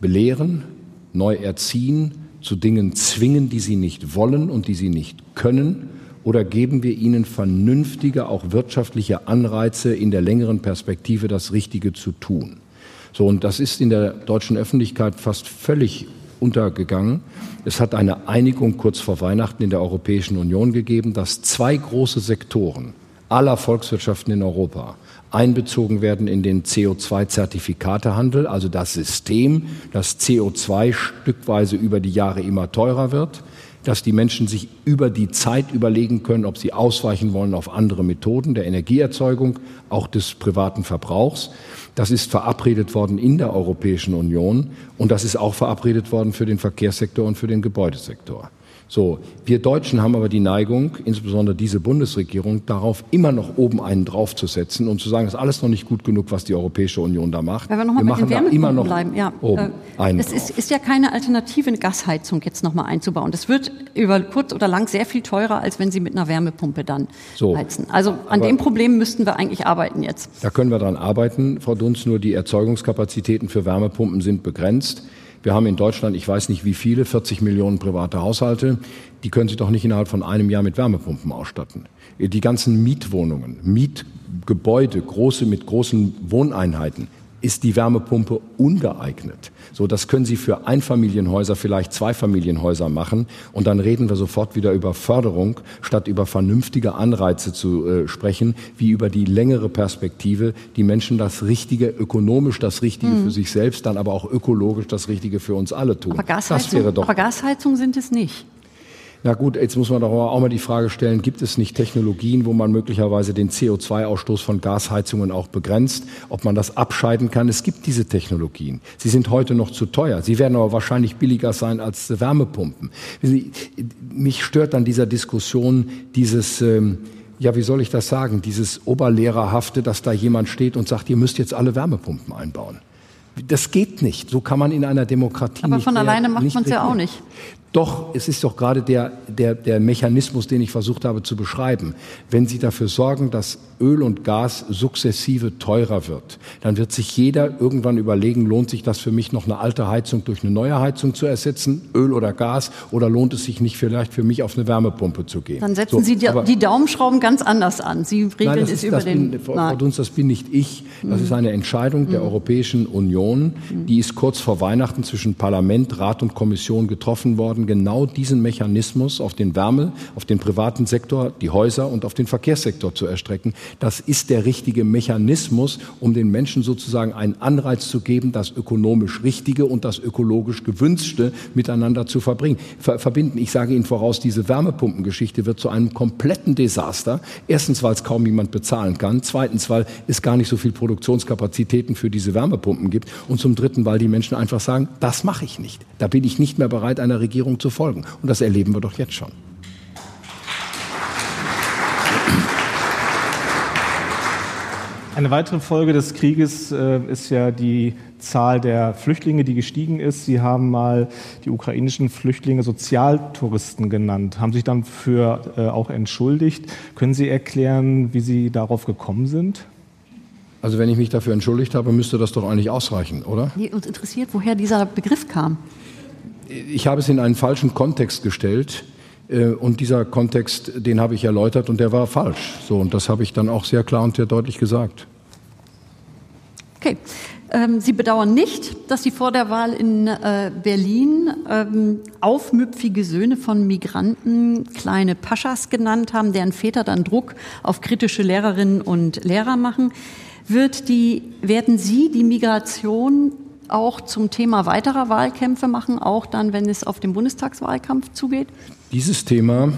[SPEAKER 3] belehren, neu erziehen, zu Dingen zwingen, die sie nicht wollen und die sie nicht können? Oder geben wir ihnen vernünftige, auch wirtschaftliche Anreize in der längeren Perspektive, das Richtige zu tun? So, und das ist in der deutschen Öffentlichkeit fast völlig untergegangen. Es hat eine Einigung kurz vor Weihnachten in der Europäischen Union gegeben, dass zwei große Sektoren aller Volkswirtschaften in Europa einbezogen werden in den CO2-Zertifikatehandel, also das System, dass CO2 stückweise über die Jahre immer teurer wird dass die Menschen sich über die Zeit überlegen können, ob sie ausweichen wollen auf andere Methoden der Energieerzeugung, auch des privaten Verbrauchs. Das ist verabredet worden in der Europäischen Union und das ist auch verabredet worden für den Verkehrssektor und für den Gebäudesektor. So, wir Deutschen haben aber die Neigung, insbesondere diese Bundesregierung, darauf immer noch oben einen draufzusetzen und zu sagen, es ist alles noch nicht gut genug, was die Europäische Union da macht.
[SPEAKER 2] Wenn wir, noch wir machen da immer noch bleiben. Ja, oben äh, einen Es ist, ist, ja keine Alternative, eine Gasheizung jetzt noch mal einzubauen. Das wird über kurz oder lang sehr viel teurer, als wenn Sie mit einer Wärmepumpe dann so, heizen. Also an dem Problem müssten wir eigentlich arbeiten jetzt.
[SPEAKER 3] Da können wir dran arbeiten, Frau Dunz, nur die Erzeugungskapazitäten für Wärmepumpen sind begrenzt. Wir haben in Deutschland, ich weiß nicht wie viele, 40 Millionen private Haushalte. Die können Sie doch nicht innerhalb von einem Jahr mit Wärmepumpen ausstatten. Die ganzen Mietwohnungen, Mietgebäude, große mit großen Wohneinheiten, ist die Wärmepumpe ungeeignet. So, das können Sie für Einfamilienhäuser, vielleicht Zweifamilienhäuser machen. Und dann reden wir sofort wieder über Förderung, statt über vernünftige Anreize zu äh, sprechen, wie über die längere Perspektive, die Menschen das Richtige, ökonomisch das Richtige mhm. für sich selbst, dann aber auch ökologisch das Richtige für uns alle tun.
[SPEAKER 2] Aber Gasheizung, aber Gasheizung sind es nicht.
[SPEAKER 3] Na gut, jetzt muss man doch auch mal die Frage stellen, gibt es nicht Technologien, wo man möglicherweise den CO2-Ausstoß von Gasheizungen auch begrenzt, ob man das abscheiden kann? Es gibt diese Technologien. Sie sind heute noch zu teuer. Sie werden aber wahrscheinlich billiger sein als Wärmepumpen. Mich stört an dieser Diskussion dieses, ähm, ja, wie soll ich das sagen, dieses Oberlehrerhafte, dass da jemand steht und sagt, ihr müsst jetzt alle Wärmepumpen einbauen. Das geht nicht. So kann man in einer Demokratie
[SPEAKER 2] Aber
[SPEAKER 3] nicht.
[SPEAKER 2] Aber von alleine macht man es ja auch nicht.
[SPEAKER 3] Doch, es ist doch gerade der, der, der Mechanismus, den ich versucht habe zu beschreiben. Wenn Sie dafür sorgen, dass Öl und Gas sukzessive teurer wird, dann wird sich jeder irgendwann überlegen, lohnt sich das für mich noch eine alte Heizung durch eine neue Heizung zu ersetzen, Öl oder Gas, oder lohnt es sich nicht vielleicht für mich auf eine Wärmepumpe zu gehen?
[SPEAKER 2] Dann setzen so, Sie die, die, Daumenschrauben ganz anders an. Sie regeln nein, es über den
[SPEAKER 3] bin, Frau Dunst, das bin nicht ich. Das mhm. ist eine Entscheidung mhm. der Europäischen Union. Mhm. Die ist kurz vor Weihnachten zwischen Parlament, Rat und Kommission getroffen worden, genau diesen Mechanismus auf den Wärme, auf den privaten Sektor, die Häuser und auf den Verkehrssektor zu erstrecken. Das ist der richtige Mechanismus, um den Menschen sozusagen einen Anreiz zu geben, das ökonomisch Richtige und das ökologisch Gewünschte miteinander zu verbringen, ver verbinden. Ich sage Ihnen voraus, diese Wärmepumpengeschichte wird zu einem kompletten Desaster. Erstens, weil es kaum jemand bezahlen kann. Zweitens, weil es gar nicht so viel Produktionskapazitäten für diese Wärmepumpen gibt. Und zum Dritten, weil die Menschen einfach sagen, das mache ich nicht. Da bin ich nicht mehr bereit, einer Regierung Regierung zu folgen. Und das erleben wir doch jetzt schon.
[SPEAKER 4] Eine weitere Folge des Krieges äh, ist ja die Zahl der Flüchtlinge, die gestiegen ist. Sie haben mal die ukrainischen Flüchtlinge Sozialtouristen genannt, haben sich dann für äh, auch entschuldigt. Können Sie erklären, wie Sie darauf gekommen sind?
[SPEAKER 3] Also wenn ich mich dafür entschuldigt habe, müsste das doch eigentlich ausreichen, oder?
[SPEAKER 2] Nee, uns interessiert, woher dieser Begriff kam.
[SPEAKER 3] Ich habe es in einen falschen Kontext gestellt. Äh, und dieser Kontext, den habe ich erläutert und der war falsch. So, und das habe ich dann auch sehr klar und sehr deutlich gesagt.
[SPEAKER 2] Okay. Ähm, Sie bedauern nicht, dass Sie vor der Wahl in äh, Berlin ähm, aufmüpfige Söhne von Migranten kleine Paschas genannt haben, deren Väter dann Druck auf kritische Lehrerinnen und Lehrer machen. Wird die, werden Sie die Migration auch zum Thema weiterer Wahlkämpfe machen, auch dann, wenn es auf den Bundestagswahlkampf zugeht?
[SPEAKER 3] Dieses Thema,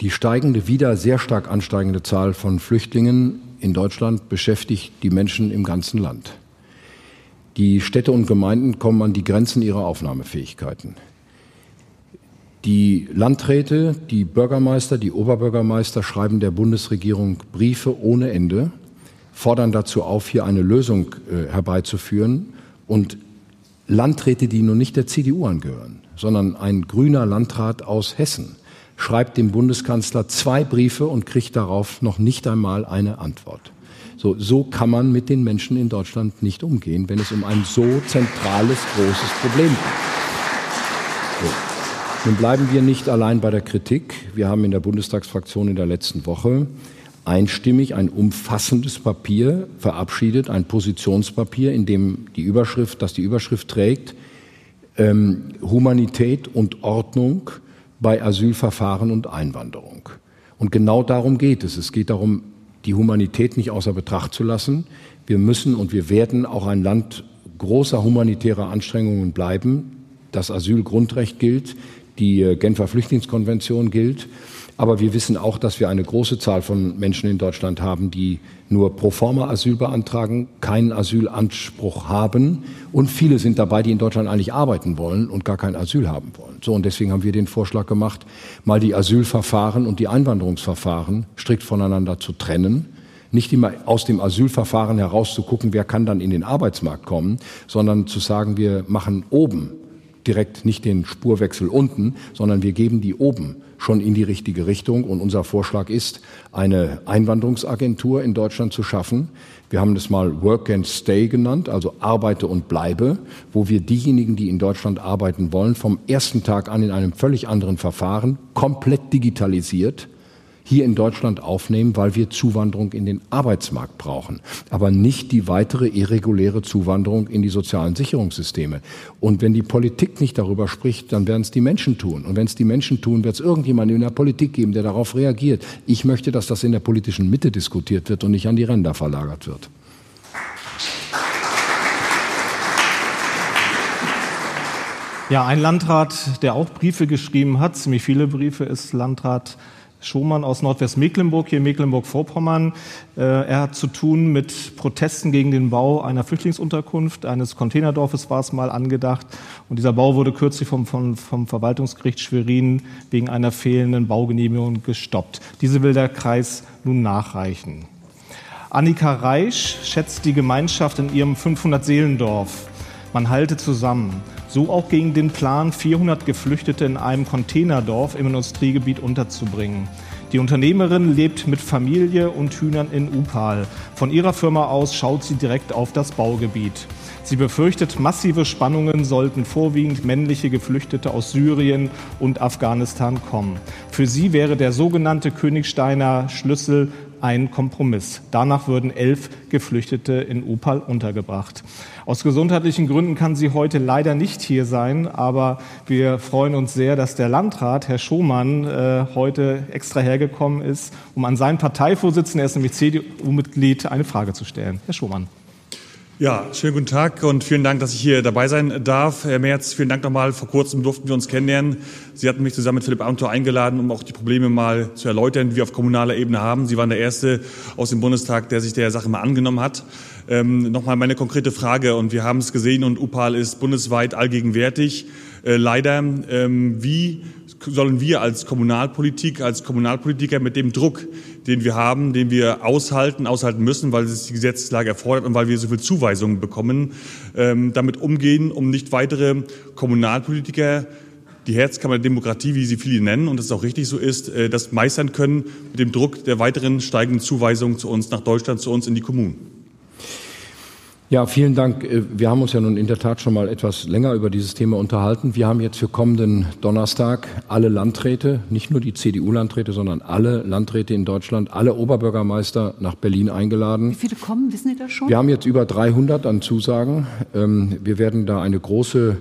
[SPEAKER 3] die steigende, wieder sehr stark ansteigende Zahl von Flüchtlingen in Deutschland beschäftigt die Menschen im ganzen Land. Die Städte und Gemeinden kommen an die Grenzen ihrer Aufnahmefähigkeiten. Die Landräte, die Bürgermeister, die Oberbürgermeister schreiben der Bundesregierung Briefe ohne Ende, fordern dazu auf, hier eine Lösung äh, herbeizuführen. Und Landräte, die nun nicht der CDU angehören, sondern ein grüner Landrat aus Hessen, schreibt dem Bundeskanzler zwei Briefe und kriegt darauf noch nicht einmal eine Antwort. So, so kann man mit den Menschen in Deutschland nicht umgehen, wenn es um ein so zentrales, großes Problem geht. So. Nun bleiben wir nicht allein bei der Kritik. Wir haben in der Bundestagsfraktion in der letzten Woche einstimmig ein umfassendes Papier verabschiedet, ein Positionspapier, in dem die Überschrift, das die Überschrift trägt, ähm, Humanität und Ordnung bei Asylverfahren und Einwanderung. Und genau darum geht es. Es geht darum, die Humanität nicht außer Betracht zu lassen. Wir müssen und wir werden auch ein Land großer humanitärer Anstrengungen bleiben. Das Asylgrundrecht gilt, die äh, Genfer Flüchtlingskonvention gilt. Aber wir wissen auch, dass wir eine große Zahl von Menschen in Deutschland haben, die nur pro forma Asyl beantragen, keinen Asylanspruch haben. Und viele sind dabei, die in Deutschland eigentlich arbeiten wollen und gar kein Asyl haben wollen. So, und deswegen haben wir den Vorschlag gemacht, mal die Asylverfahren und die Einwanderungsverfahren strikt voneinander zu trennen nicht immer aus dem Asylverfahren heraus zu gucken, wer kann dann in den Arbeitsmarkt kommen, sondern zu sagen, wir machen oben direkt nicht den Spurwechsel unten, sondern wir geben die oben schon in die richtige Richtung. Und unser Vorschlag ist, eine Einwanderungsagentur in Deutschland zu schaffen. Wir haben das mal Work and Stay genannt, also arbeite und bleibe, wo wir diejenigen, die in Deutschland arbeiten wollen, vom ersten Tag an in einem völlig anderen Verfahren, komplett digitalisiert, hier in Deutschland aufnehmen, weil wir Zuwanderung in den Arbeitsmarkt brauchen, aber nicht die weitere irreguläre Zuwanderung in die sozialen Sicherungssysteme. Und wenn die Politik nicht darüber spricht, dann werden es die Menschen tun. Und wenn es die Menschen tun, wird es irgendjemanden in der Politik geben, der darauf reagiert. Ich möchte, dass das in der politischen Mitte diskutiert wird und nicht an die Ränder verlagert wird.
[SPEAKER 4] Ja, ein Landrat, der auch Briefe geschrieben hat, ziemlich viele Briefe, ist Landrat Schumann aus Nordwestmecklenburg, hier Mecklenburg-Vorpommern. Äh, er hat zu tun mit Protesten gegen den Bau einer Flüchtlingsunterkunft, eines Containerdorfes war es mal angedacht. Und dieser Bau wurde kürzlich vom, vom, vom Verwaltungsgericht Schwerin wegen einer fehlenden Baugenehmigung gestoppt. Diese will der Kreis nun nachreichen. Annika Reisch schätzt die Gemeinschaft in ihrem 500-Seelendorf. Man halte zusammen. So auch gegen den Plan, 400 Geflüchtete in einem Containerdorf im Industriegebiet unterzubringen. Die Unternehmerin lebt mit Familie und Hühnern in Upal. Von ihrer Firma aus schaut sie direkt auf das Baugebiet. Sie befürchtet, massive Spannungen sollten vorwiegend männliche Geflüchtete aus Syrien und Afghanistan kommen. Für sie wäre der sogenannte Königsteiner Schlüssel ein Kompromiss. Danach würden elf Geflüchtete in Upal untergebracht. Aus gesundheitlichen Gründen kann sie heute leider nicht hier sein, aber wir freuen uns sehr, dass der Landrat, Herr Schomann, äh, heute extra hergekommen ist, um an seinen Parteivorsitzenden, er ist nämlich CDU-Mitglied, eine Frage zu stellen. Herr Schomann.
[SPEAKER 7] Ja, schönen guten Tag und vielen Dank, dass ich hier dabei sein darf. Herr Merz, vielen Dank nochmal. Vor kurzem durften wir uns kennenlernen. Sie hatten mich zusammen mit Philipp Amthor eingeladen, um auch die Probleme mal zu erläutern, die wir auf kommunaler Ebene haben. Sie waren der Erste aus dem Bundestag, der sich der Sache mal angenommen hat. Ähm, nochmal meine konkrete Frage, und wir haben es gesehen, und UPAL ist bundesweit allgegenwärtig. Äh, leider, ähm, wie sollen wir als Kommunalpolitik, als Kommunalpolitiker mit dem Druck, den wir haben, den wir aushalten, aushalten müssen, weil es die Gesetzeslage erfordert und weil wir so viel Zuweisungen bekommen, ähm, damit umgehen, um nicht weitere Kommunalpolitiker die Herzkammer der Demokratie, wie sie viele nennen, und das auch richtig so ist, äh, das meistern können mit dem Druck der weiteren steigenden Zuweisungen zu uns nach Deutschland, zu uns in die Kommunen.
[SPEAKER 3] Ja, vielen Dank. Äh, wir haben uns ja nun in der Tat schon mal etwas länger über dieses Thema unterhalten. Wir haben jetzt für kommenden Donnerstag alle Landräte, nicht nur die CDU-Landräte, sondern alle Landräte in Deutschland, alle Oberbürgermeister nach Berlin eingeladen.
[SPEAKER 2] Wie viele kommen? Wissen Sie das schon?
[SPEAKER 3] Wir haben jetzt über 300 an Zusagen. Ähm, wir werden da eine große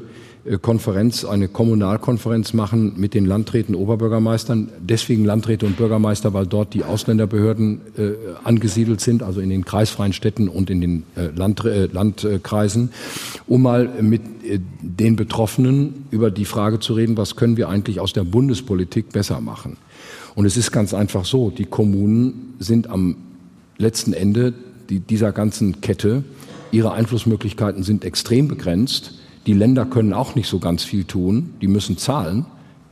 [SPEAKER 3] Konferenz, eine Kommunalkonferenz machen mit den Landräten, Oberbürgermeistern. Deswegen Landräte und Bürgermeister, weil dort die Ausländerbehörden äh, angesiedelt sind, also in den kreisfreien Städten und in den äh, Land, äh, Landkreisen, um mal mit äh, den Betroffenen über die Frage zu reden, was können wir eigentlich aus der Bundespolitik besser machen. Und es ist ganz einfach so, die Kommunen sind am letzten Ende die, dieser ganzen Kette, ihre Einflussmöglichkeiten sind extrem begrenzt. Die Länder können auch nicht so ganz viel tun. Die müssen zahlen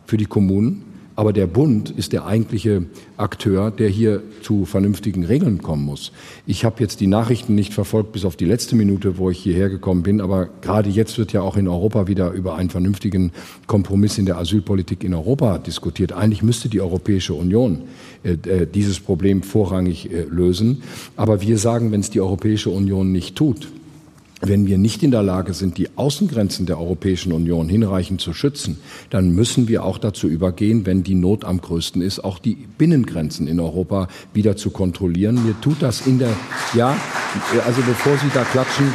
[SPEAKER 3] für die Kommunen. Aber der Bund ist der eigentliche Akteur, der hier zu vernünftigen Regeln kommen muss. Ich habe jetzt die Nachrichten nicht verfolgt bis auf die letzte Minute, wo ich hierher gekommen bin. Aber gerade jetzt wird ja auch in Europa wieder über einen vernünftigen Kompromiss in der Asylpolitik in Europa diskutiert. Eigentlich müsste die Europäische Union äh, äh dieses Problem vorrangig äh, lösen. Aber wir sagen, wenn es die Europäische Union nicht tut, wenn wir nicht in der Lage sind, die Außengrenzen der Europäischen Union hinreichend zu schützen, dann müssen wir auch dazu übergehen, wenn die Not am größten ist, auch die Binnengrenzen in Europa wieder zu kontrollieren. Mir tut das in der, ja, also bevor Sie da klatschen,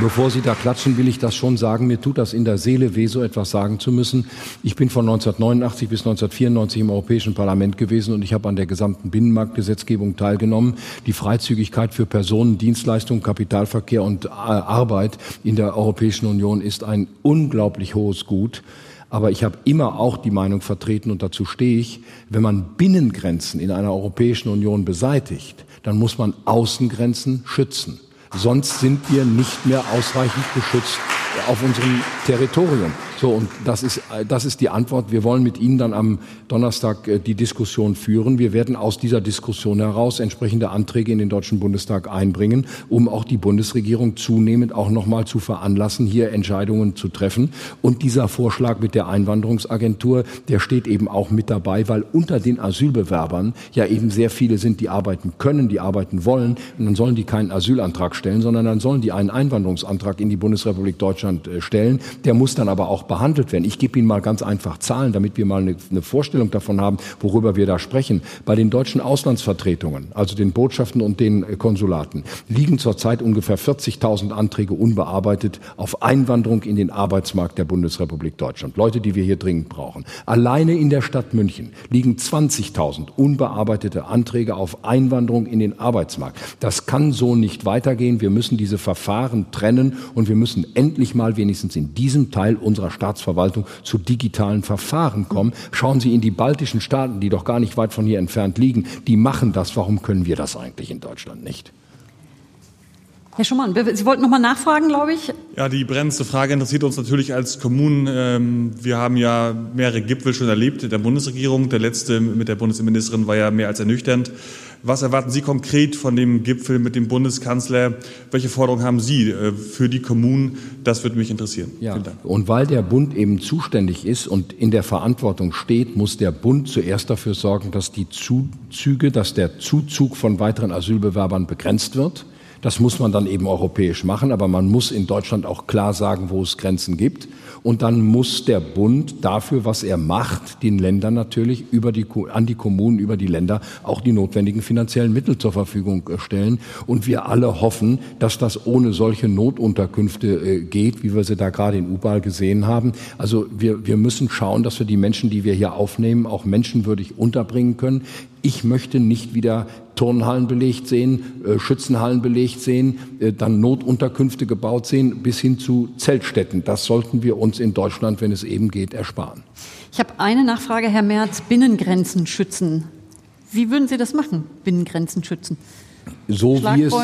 [SPEAKER 3] Bevor Sie da klatschen, will ich das schon sagen. Mir tut das in der Seele weh, so etwas sagen zu müssen. Ich bin von 1989 bis 1994 im Europäischen Parlament gewesen und ich habe an der gesamten Binnenmarktgesetzgebung teilgenommen. Die Freizügigkeit für Personen, Dienstleistungen, Kapitalverkehr und äh, Arbeit in der Europäischen Union ist ein unglaublich hohes Gut. Aber ich habe immer auch die Meinung vertreten, und dazu stehe ich, wenn man Binnengrenzen in einer Europäischen Union beseitigt, dann muss man Außengrenzen schützen. Sonst sind wir nicht mehr ausreichend geschützt auf unserem Territorium. So, und das ist, das ist die Antwort. Wir wollen mit Ihnen dann am Donnerstag äh, die Diskussion führen. Wir werden aus dieser Diskussion heraus entsprechende Anträge in den Deutschen Bundestag einbringen, um auch die Bundesregierung zunehmend auch nochmal zu veranlassen, hier Entscheidungen zu treffen. Und dieser Vorschlag mit der Einwanderungsagentur, der steht eben auch mit dabei, weil unter den Asylbewerbern ja eben sehr viele sind, die arbeiten können, die arbeiten wollen. Und dann sollen die keinen Asylantrag stellen, sondern dann sollen die einen Einwanderungsantrag in die Bundesrepublik Deutschland äh, stellen. Der muss dann aber auch behandelt werden. Ich gebe Ihnen mal ganz einfach Zahlen, damit wir mal eine, eine Vorstellung davon haben, worüber wir da sprechen. Bei den deutschen Auslandsvertretungen, also den Botschaften und den äh, Konsulaten, liegen zurzeit ungefähr 40.000 Anträge unbearbeitet auf Einwanderung in den Arbeitsmarkt der Bundesrepublik Deutschland. Leute, die wir hier dringend brauchen. Alleine in der Stadt München liegen 20.000 unbearbeitete Anträge auf Einwanderung in den Arbeitsmarkt. Das kann so nicht weitergehen. Wir müssen diese Verfahren trennen und wir müssen endlich mal wenigstens in diesem Teil unserer Staatsverwaltung zu digitalen Verfahren kommen. Schauen Sie in die baltischen Staaten, die doch gar nicht weit von hier entfernt liegen. Die machen das. Warum können wir das eigentlich in Deutschland nicht?
[SPEAKER 2] Herr Schumann, Sie wollten noch mal nachfragen, glaube ich.
[SPEAKER 7] Ja, die brennendste Frage interessiert uns natürlich als Kommunen. Ähm, wir haben ja mehrere Gipfel schon erlebt der Bundesregierung. Der letzte mit der Bundesinnenministerin war ja mehr als ernüchternd. Was erwarten Sie konkret von dem Gipfel mit dem Bundeskanzler? Welche Forderungen haben Sie äh, für die Kommunen? Das würde mich interessieren.
[SPEAKER 3] Ja. Und weil der Bund eben zuständig ist und in der Verantwortung steht, muss der Bund zuerst dafür sorgen, dass die Zuzüge, dass der Zuzug von weiteren Asylbewerbern begrenzt wird. Das muss man dann eben europäisch machen, aber man muss in Deutschland auch klar sagen, wo es Grenzen gibt. Und dann muss der Bund dafür, was er macht, den Ländern natürlich über die, an die Kommunen, über die Länder auch die notwendigen finanziellen Mittel zur Verfügung äh, stellen. Und wir alle hoffen, dass das ohne solche Notunterkünfte äh, geht, wie wir sie da gerade in Ubal gesehen haben. Also wir, wir müssen schauen, dass wir die Menschen, die wir hier aufnehmen, auch menschenwürdig unterbringen können. Ich möchte nicht wieder Turnhallen belegt sehen, äh, Schützenhallen belegt sehen, äh, dann Notunterkünfte gebaut sehen, bis hin zu Zeltstätten. Das sollten wir uns in Deutschland, wenn es eben geht, ersparen.
[SPEAKER 2] Ich habe eine Nachfrage, Herr Merz, Binnengrenzen schützen. Wie würden Sie das machen, Binnengrenzen schützen?
[SPEAKER 3] So wie es, so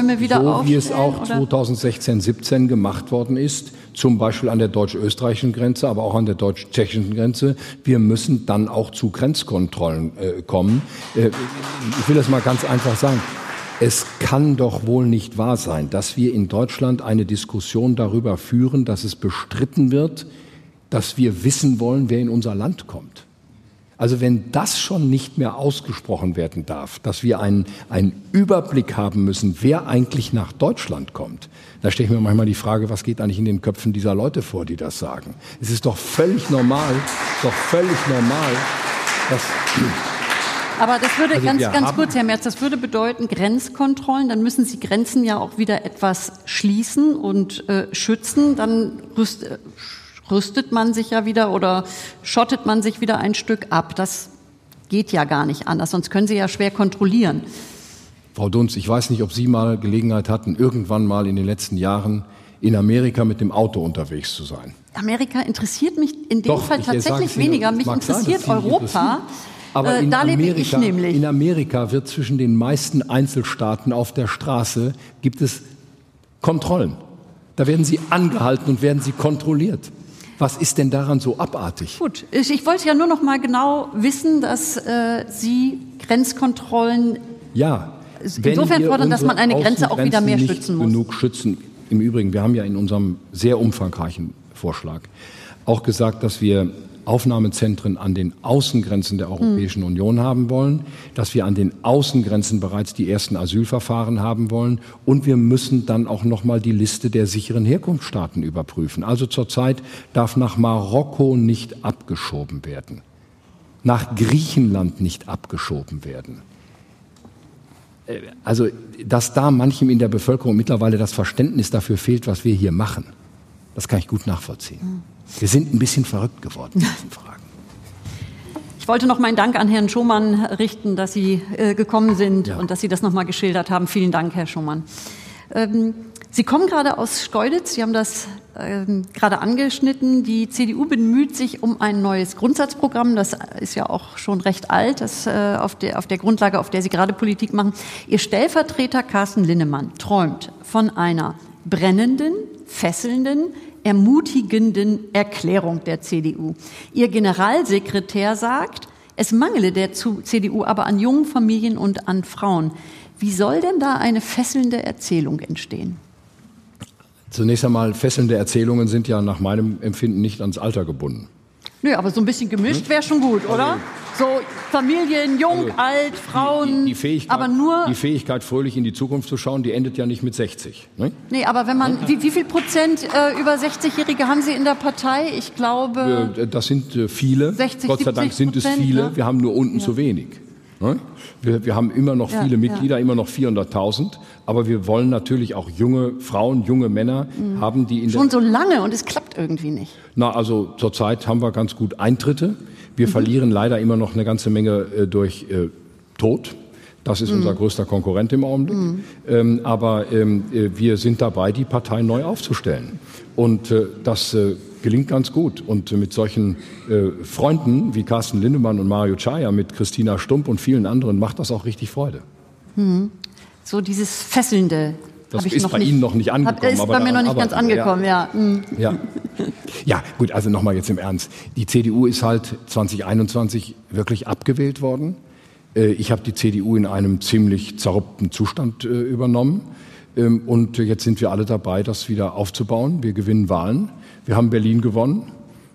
[SPEAKER 3] wie es auch oder? 2016, 17 gemacht worden ist, zum Beispiel an der deutsch-österreichischen Grenze, aber auch an der deutsch-tschechischen Grenze. Wir müssen dann auch zu Grenzkontrollen äh, kommen. Äh, ich will das mal ganz einfach sagen. Es kann doch wohl nicht wahr sein, dass wir in Deutschland eine Diskussion darüber führen, dass es bestritten wird, dass wir wissen wollen, wer in unser Land kommt. Also wenn das schon nicht mehr ausgesprochen werden darf, dass wir einen, einen Überblick haben müssen, wer eigentlich nach Deutschland kommt, da stelle ich mir manchmal die Frage, was geht eigentlich in den Köpfen dieser Leute vor, die das sagen? Es ist doch völlig normal, doch völlig normal, dass
[SPEAKER 2] aber das würde also ganz, ganz kurz, Herr Merz, das würde bedeuten Grenzkontrollen. Dann müssen Sie Grenzen ja auch wieder etwas schließen und äh, schützen. Dann rüst, äh, rüstet man sich ja wieder oder schottet man sich wieder ein Stück ab. Das geht ja gar nicht anders, sonst können Sie ja schwer kontrollieren.
[SPEAKER 3] Frau Dunz, ich weiß nicht, ob Sie mal Gelegenheit hatten, irgendwann mal in den letzten Jahren in Amerika mit dem Auto unterwegs zu sein.
[SPEAKER 2] Amerika interessiert mich in dem Doch, Fall tatsächlich weniger. Mich interessiert sein, Europa.
[SPEAKER 3] Aber äh, in, Amerika, in Amerika wird zwischen den meisten Einzelstaaten auf der Straße gibt es Kontrollen. Da werden sie angehalten und werden sie kontrolliert. Was ist denn daran so abartig?
[SPEAKER 2] Gut, ich, ich wollte ja nur noch mal genau wissen, dass äh, Sie Grenzkontrollen
[SPEAKER 3] ja,
[SPEAKER 2] insofern fordern, dass man eine Grenze auch wieder mehr schützen muss.
[SPEAKER 3] Genug schützen. Im Übrigen, wir haben ja in unserem sehr umfangreichen Vorschlag auch gesagt, dass wir Aufnahmezentren an den Außengrenzen der Europäischen mhm. Union haben wollen, dass wir an den Außengrenzen bereits die ersten Asylverfahren haben wollen und wir müssen dann auch noch mal die Liste der sicheren Herkunftsstaaten überprüfen. Also zurzeit darf nach Marokko nicht abgeschoben werden, nach Griechenland nicht abgeschoben werden. Äh, also, dass da manchem in der Bevölkerung mittlerweile das Verständnis dafür fehlt, was wir hier machen, das kann ich gut nachvollziehen. Mhm. Wir sind ein bisschen verrückt geworden in diesen Fragen.
[SPEAKER 2] Ich wollte noch meinen Dank an Herrn Schumann richten, dass Sie äh, gekommen sind ja. und dass Sie das noch mal geschildert haben. Vielen Dank, Herr Schumann. Ähm, Sie kommen gerade aus Steuditz. Sie haben das ähm, gerade angeschnitten. Die CDU bemüht sich um ein neues Grundsatzprogramm. Das ist ja auch schon recht alt, das, äh, auf, der, auf der Grundlage, auf der Sie gerade Politik machen. Ihr Stellvertreter Carsten Linnemann träumt von einer brennenden, fesselnden, ermutigenden Erklärung der CDU. Ihr Generalsekretär sagt, es mangele der CDU aber an jungen Familien und an Frauen. Wie soll denn da eine fesselnde Erzählung entstehen?
[SPEAKER 3] Zunächst einmal, fesselnde Erzählungen sind ja nach meinem Empfinden nicht ans Alter gebunden.
[SPEAKER 2] Nö, aber so ein bisschen gemischt wäre schon gut, oder? So Familien, jung, also, alt, Frauen,
[SPEAKER 3] die, die, Fähigkeit,
[SPEAKER 2] aber nur
[SPEAKER 3] die Fähigkeit, fröhlich in die Zukunft zu schauen, die endet ja nicht mit 60. Ne?
[SPEAKER 2] Nee, aber wenn man, wie, wie viel Prozent äh, über 60-Jährige haben Sie in der Partei? Ich glaube...
[SPEAKER 3] Äh, das sind äh, viele. 60, Gott sei Dank sind es viele. Ne? Wir haben nur unten ja. zu wenig. Ne? Wir, wir, haben immer noch viele ja, Mitglieder, ja. immer noch 400.000. Aber wir wollen natürlich auch junge Frauen, junge Männer mhm. haben, die in
[SPEAKER 2] Schon so lange und es klappt irgendwie nicht.
[SPEAKER 3] Na, also zurzeit haben wir ganz gut Eintritte. Wir mhm. verlieren leider immer noch eine ganze Menge äh, durch äh, Tod. Das ist mhm. unser größter Konkurrent im Augenblick. Mhm. Ähm, aber ähm, äh, wir sind dabei, die Partei neu aufzustellen. Und äh, das äh, gelingt ganz gut. Und mit solchen äh, Freunden wie Carsten Lindemann und Mario Chaya, mit Christina Stump und vielen anderen macht das auch richtig Freude.
[SPEAKER 2] Mhm. So dieses Fesselnde.
[SPEAKER 3] Das ist bei nicht, Ihnen noch nicht angekommen. Hab,
[SPEAKER 2] ist aber bei mir noch nicht ganz angekommen, ja. Ja. Mhm.
[SPEAKER 3] ja. [laughs] ja. gut, also nochmal jetzt im Ernst. Die CDU ist halt 2021 wirklich abgewählt worden. Äh, ich habe die CDU in einem ziemlich zerrupten Zustand äh, übernommen. Ähm, und jetzt sind wir alle dabei, das wieder aufzubauen. Wir gewinnen Wahlen. Wir haben Berlin gewonnen,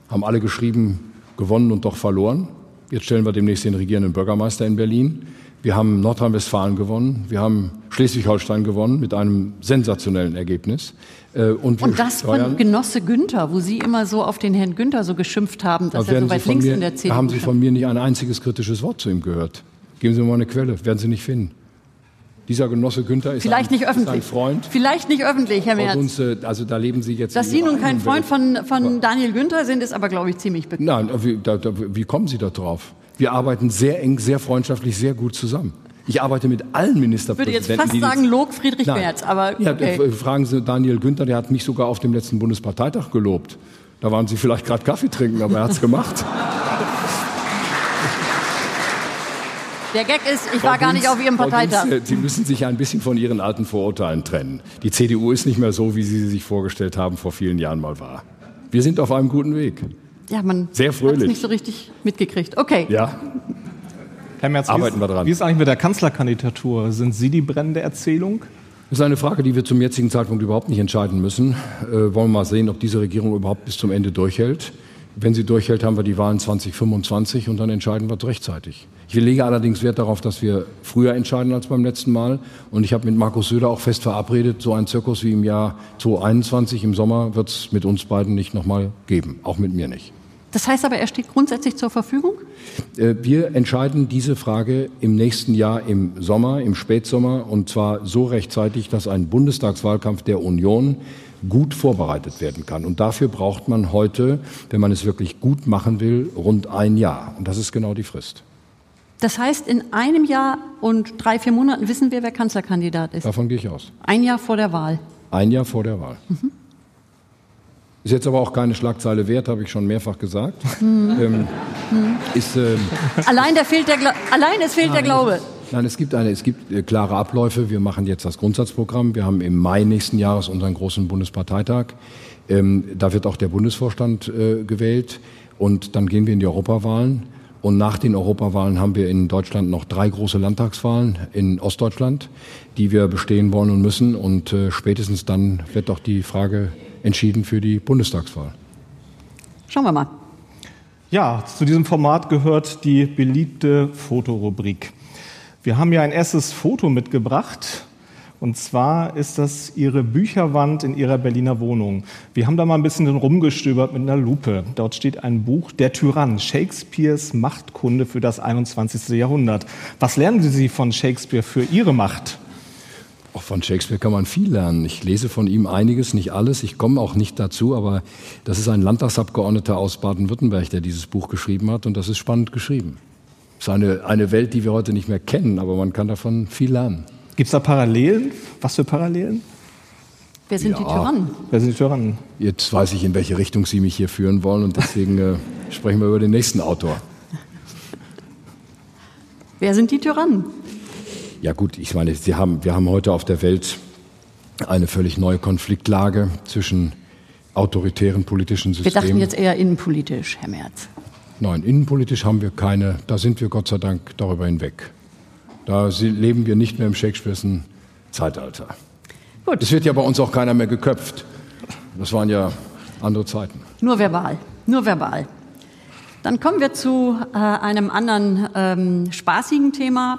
[SPEAKER 3] haben alle geschrieben, gewonnen und doch verloren. Jetzt stellen wir demnächst den regierenden Bürgermeister in Berlin. Wir haben Nordrhein-Westfalen gewonnen. Wir haben Schleswig-Holstein gewonnen mit einem sensationellen Ergebnis.
[SPEAKER 2] Äh, und, und das von Genosse Günther, wo Sie immer so auf den Herrn Günther so geschimpft haben, dass er so weit links
[SPEAKER 3] mir,
[SPEAKER 2] in der CDU
[SPEAKER 3] Haben Sie von mir nicht ein einziges kritisches Wort zu ihm gehört? Geben Sie mir mal eine Quelle, werden Sie nicht finden. Dieser Genosse Günther ist,
[SPEAKER 2] Vielleicht
[SPEAKER 3] ein,
[SPEAKER 2] nicht öffentlich.
[SPEAKER 3] Freund.
[SPEAKER 2] Vielleicht nicht öffentlich, Herr Merz.
[SPEAKER 3] Uns, also da leben Sie jetzt.
[SPEAKER 2] Dass Sie nun kein Freund von, von Daniel Günther sind, ist aber, glaube ich, ziemlich bekannt.
[SPEAKER 3] Nein, wie, da, wie kommen Sie da drauf? Wir arbeiten sehr eng, sehr freundschaftlich, sehr gut zusammen. Ich arbeite mit allen Ministerpräsidenten.
[SPEAKER 2] Ich würde jetzt fast sagen, log Friedrich Nein. Merz, aber
[SPEAKER 3] okay. ja, fragen Sie Daniel Günther, der hat mich sogar auf dem letzten Bundesparteitag gelobt. Da waren Sie vielleicht gerade Kaffee trinken, aber er hat es gemacht. [laughs]
[SPEAKER 2] Der Gag ist, ich war gar nicht auf Ihrem Parteitag.
[SPEAKER 3] Uns, Sie müssen sich ein bisschen von Ihren alten Vorurteilen trennen. Die CDU ist nicht mehr so, wie Sie sie sich vorgestellt haben, vor vielen Jahren mal war. Wir sind auf einem guten Weg.
[SPEAKER 2] Ja, man
[SPEAKER 3] Sehr
[SPEAKER 2] hat
[SPEAKER 3] fröhlich.
[SPEAKER 2] nicht so richtig mitgekriegt. Okay.
[SPEAKER 3] Ja,
[SPEAKER 4] Herr Merz,
[SPEAKER 3] Arbeiten
[SPEAKER 4] wie
[SPEAKER 3] wir
[SPEAKER 4] ist,
[SPEAKER 3] dran.
[SPEAKER 4] wie ist eigentlich mit der Kanzlerkandidatur? Sind Sie die brennende Erzählung?
[SPEAKER 3] Das ist eine Frage, die wir zum jetzigen Zeitpunkt überhaupt nicht entscheiden müssen. Äh, wollen wir mal sehen, ob diese Regierung überhaupt bis zum Ende durchhält. Wenn sie durchhält, haben wir die Wahlen 2025 und dann entscheiden wir es rechtzeitig. Ich lege allerdings Wert darauf, dass wir früher entscheiden als beim letzten Mal. Und ich habe mit Markus Söder auch fest verabredet, so einen Zirkus wie im Jahr 2021 im Sommer wird es mit uns beiden nicht nochmal geben. Auch mit mir nicht.
[SPEAKER 2] Das heißt aber, er steht grundsätzlich zur Verfügung?
[SPEAKER 3] Äh, Wir entscheiden diese Frage im nächsten Jahr im Sommer, im Spätsommer, und zwar so rechtzeitig, dass ein Bundestagswahlkampf der Union gut vorbereitet werden kann. Und dafür braucht man heute, wenn man es wirklich gut machen will, rund ein Jahr. Und das ist genau die Frist.
[SPEAKER 2] Das heißt, in einem Jahr und drei, vier Monaten wissen wir, wer Kanzlerkandidat ist.
[SPEAKER 3] Davon gehe ich aus.
[SPEAKER 2] Ein Jahr vor der Wahl.
[SPEAKER 3] Ein Jahr vor der Wahl. Ist jetzt aber auch keine Schlagzeile wert, habe ich schon mehrfach gesagt. Ähm, ist, ähm,
[SPEAKER 2] Allein, der fehlt der Gla Allein es fehlt der Glaube.
[SPEAKER 3] Nein, es gibt eine, es gibt äh, klare Abläufe. Wir machen jetzt das Grundsatzprogramm. Wir haben im Mai nächsten Jahres unseren großen Bundesparteitag. Ähm, da wird auch der Bundesvorstand äh, gewählt. Und dann gehen wir in die Europawahlen. Und nach den Europawahlen haben wir in Deutschland noch drei große Landtagswahlen in Ostdeutschland, die wir bestehen wollen und müssen. Und äh, spätestens dann wird auch die Frage entschieden für die Bundestagswahl.
[SPEAKER 2] Schauen wir mal.
[SPEAKER 4] Ja, zu diesem Format gehört die beliebte Fotorubrik. Wir haben ja ein erstes Foto mitgebracht. Und zwar ist das Ihre Bücherwand in Ihrer Berliner Wohnung. Wir haben da mal ein bisschen rumgestöbert mit einer Lupe. Dort steht ein Buch, Der Tyrann, Shakespeares Machtkunde für das 21. Jahrhundert. Was lernen Sie von Shakespeare für Ihre Macht?
[SPEAKER 3] Auch von Shakespeare kann man viel lernen. Ich lese von ihm einiges, nicht alles. Ich komme auch nicht dazu, aber das ist ein Landtagsabgeordneter aus Baden-Württemberg, der dieses Buch geschrieben hat und das ist spannend geschrieben. Es ist eine, eine Welt, die wir heute nicht mehr kennen, aber man kann davon viel lernen.
[SPEAKER 4] Gibt es da Parallelen? Was für Parallelen?
[SPEAKER 2] Wer sind die
[SPEAKER 3] Ja.
[SPEAKER 2] Tyrannen?
[SPEAKER 4] Wer sind die Tyrannen?
[SPEAKER 3] Jetzt weiß ich, in welche Richtung Sie mich hier führen wollen und deswegen äh, sprechen wir über den nächsten Autor.
[SPEAKER 2] Wer sind die Tyrannen?
[SPEAKER 3] Ja gut, ich meine, Sie haben, wir haben heute auf der Welt eine völlig neue Konfliktlage zwischen autoritären politischen
[SPEAKER 2] Wir
[SPEAKER 3] Systemen.
[SPEAKER 2] dachten jetzt eher innenpolitisch, Herr Merz.
[SPEAKER 3] Nein, innenpolitisch haben wir keine, da sind wir Gott sei Dank darüber hinweg. Da leben wir nicht mehr im Shakespeare'schen Zeitalter.
[SPEAKER 2] Gut.
[SPEAKER 3] Es wird ja bei uns auch keiner mehr geköpft. Das waren ja andere Zeiten.
[SPEAKER 2] Nur verbal, nur verbal. Dann kommen wir zu äh, einem anderen ähm, spaßigen Thema.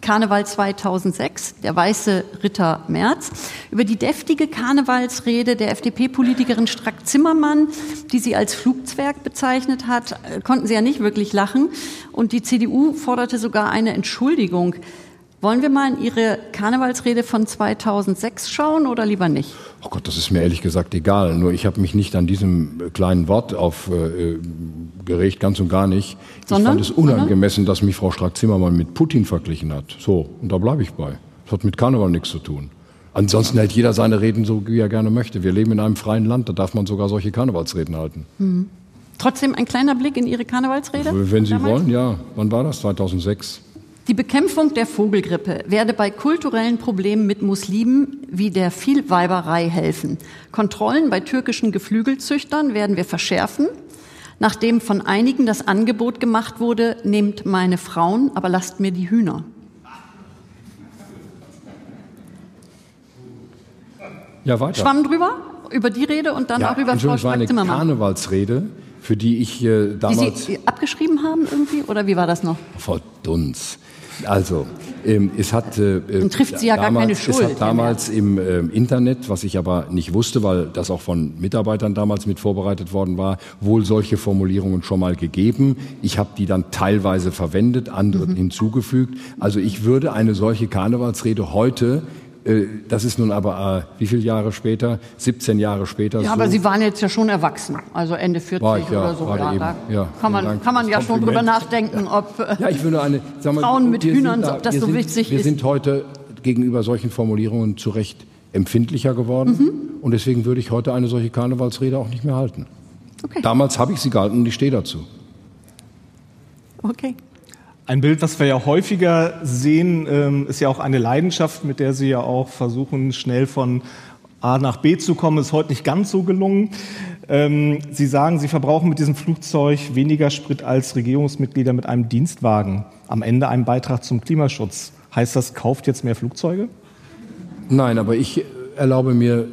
[SPEAKER 2] Karneval 2006, der weiße Ritter Merz. Über die deftige Karnevalsrede der FDP-Politikerin Strack-Zimmermann, die sie als Flugzwerg bezeichnet hat, äh, konnten sie ja nicht wirklich lachen. Und die CDU forderte sogar eine Entschuldigung. Wollen wir mal in Ihre Karnevalsrede von 2006 schauen oder lieber nicht?
[SPEAKER 3] Oh Gott, das ist mir ehrlich gesagt egal. Nur ich habe mich nicht an diesem äh, kleinen Wort aufgeregt, ganz und gar nicht.
[SPEAKER 2] Sondern?
[SPEAKER 3] Ich fand es unangemessen, dass mich Frau Strack-Zimmermann mit Putin verglichen hat. So, und da bleibe ich bei. Das hat mit Karneval nichts zu tun. Ansonsten hält jeder seine Reden so, wie er gerne möchte. Wir leben in einem freien Land, da darf man sogar solche Karnevalsreden halten.
[SPEAKER 2] Trotzdem ein kleiner Blick in Ihre Karnevalsrede?
[SPEAKER 3] Wenn Sie
[SPEAKER 2] damals?
[SPEAKER 3] wollen, ja. Wann war das? 2006?
[SPEAKER 2] Die Bekämpfung der Vogelgrippe werde bei kulturellen Problemen mit Muslimen wie der Vielweiberei helfen. Kontrollen bei türkischen Geflügelzüchtern werden wir verschärfen. Nachdem von einigen das Angebot gemacht wurde, nehmt meine Frauen, aber lasst mir die Hühner.
[SPEAKER 3] Ja, weiter.
[SPEAKER 2] Schwamm drüber, über die Rede und dann
[SPEAKER 3] ja,
[SPEAKER 2] auch über Frau
[SPEAKER 3] es war eine
[SPEAKER 2] Strack-Zimmermann.
[SPEAKER 3] Karnevalsrede, für die ich äh,
[SPEAKER 2] Die
[SPEAKER 3] damals...
[SPEAKER 2] Sie abgeschrieben haben irgendwie, oder wie war das noch?
[SPEAKER 3] Frau Dunz. Also, ähm, es hat äh,
[SPEAKER 2] Dann trifft sie ja gar keine
[SPEAKER 3] Es
[SPEAKER 2] Schuld, Herr
[SPEAKER 3] hat damals im ähm, Internet, was ich aber nicht wusste, weil das auch von Mitarbeitern damals mit vorbereitet worden war, wohl solche Formulierungen schon mal gegeben. Ich habe die dann teilweise verwendet, andere
[SPEAKER 2] Mhm.
[SPEAKER 3] hinzugefügt. Also ich würde eine solche Karnevalsrede heute äh, das ist nun aber, äh, wie viele Jahre später? 17 Jahre später.
[SPEAKER 2] Ja,
[SPEAKER 3] so
[SPEAKER 2] aber Sie waren jetzt ja schon erwachsen, also Ende 40
[SPEAKER 3] War ich, ja,
[SPEAKER 2] oder so. Ja,
[SPEAKER 3] eben.
[SPEAKER 2] da
[SPEAKER 3] Ja,
[SPEAKER 2] kann man,
[SPEAKER 3] Dank
[SPEAKER 2] kann man ja
[SPEAKER 3] das
[SPEAKER 2] schon drüber
[SPEAKER 3] Kompliment.
[SPEAKER 2] nachdenken, ob. äh,
[SPEAKER 3] Ja, ich würde eine, mal,
[SPEAKER 2] Frauen mit
[SPEAKER 3] wir
[SPEAKER 2] Hühnern,
[SPEAKER 3] sind
[SPEAKER 2] ob das
[SPEAKER 3] wir
[SPEAKER 2] so
[SPEAKER 3] sind,
[SPEAKER 2] wichtig
[SPEAKER 3] wir
[SPEAKER 2] ist.
[SPEAKER 3] sind heute gegenüber solchen Formulierungen zu Recht empfindlicher geworden.
[SPEAKER 2] Mhm.
[SPEAKER 3] Und deswegen würde ich heute eine solche Karnevalsrede auch nicht mehr halten.
[SPEAKER 2] Okay.
[SPEAKER 3] Damals habe ich sie gehalten und ich stehe dazu.
[SPEAKER 2] okay.
[SPEAKER 4] Ein Bild, was wir ja häufiger sehen, ähm, ist ja auch eine Leidenschaft, mit der Sie ja auch versuchen, schnell von A nach B zu kommen. Ist heute nicht ganz so gelungen. Ähm, Sie sagen, Sie verbrauchen mit diesem Flugzeug weniger Sprit als Regierungsmitglieder mit einem Dienstwagen. Am Ende ein Beitrag zum Klimaschutz. Heißt das, kauft jetzt mehr Flugzeuge?
[SPEAKER 3] Nein, aber ich erlaube mir,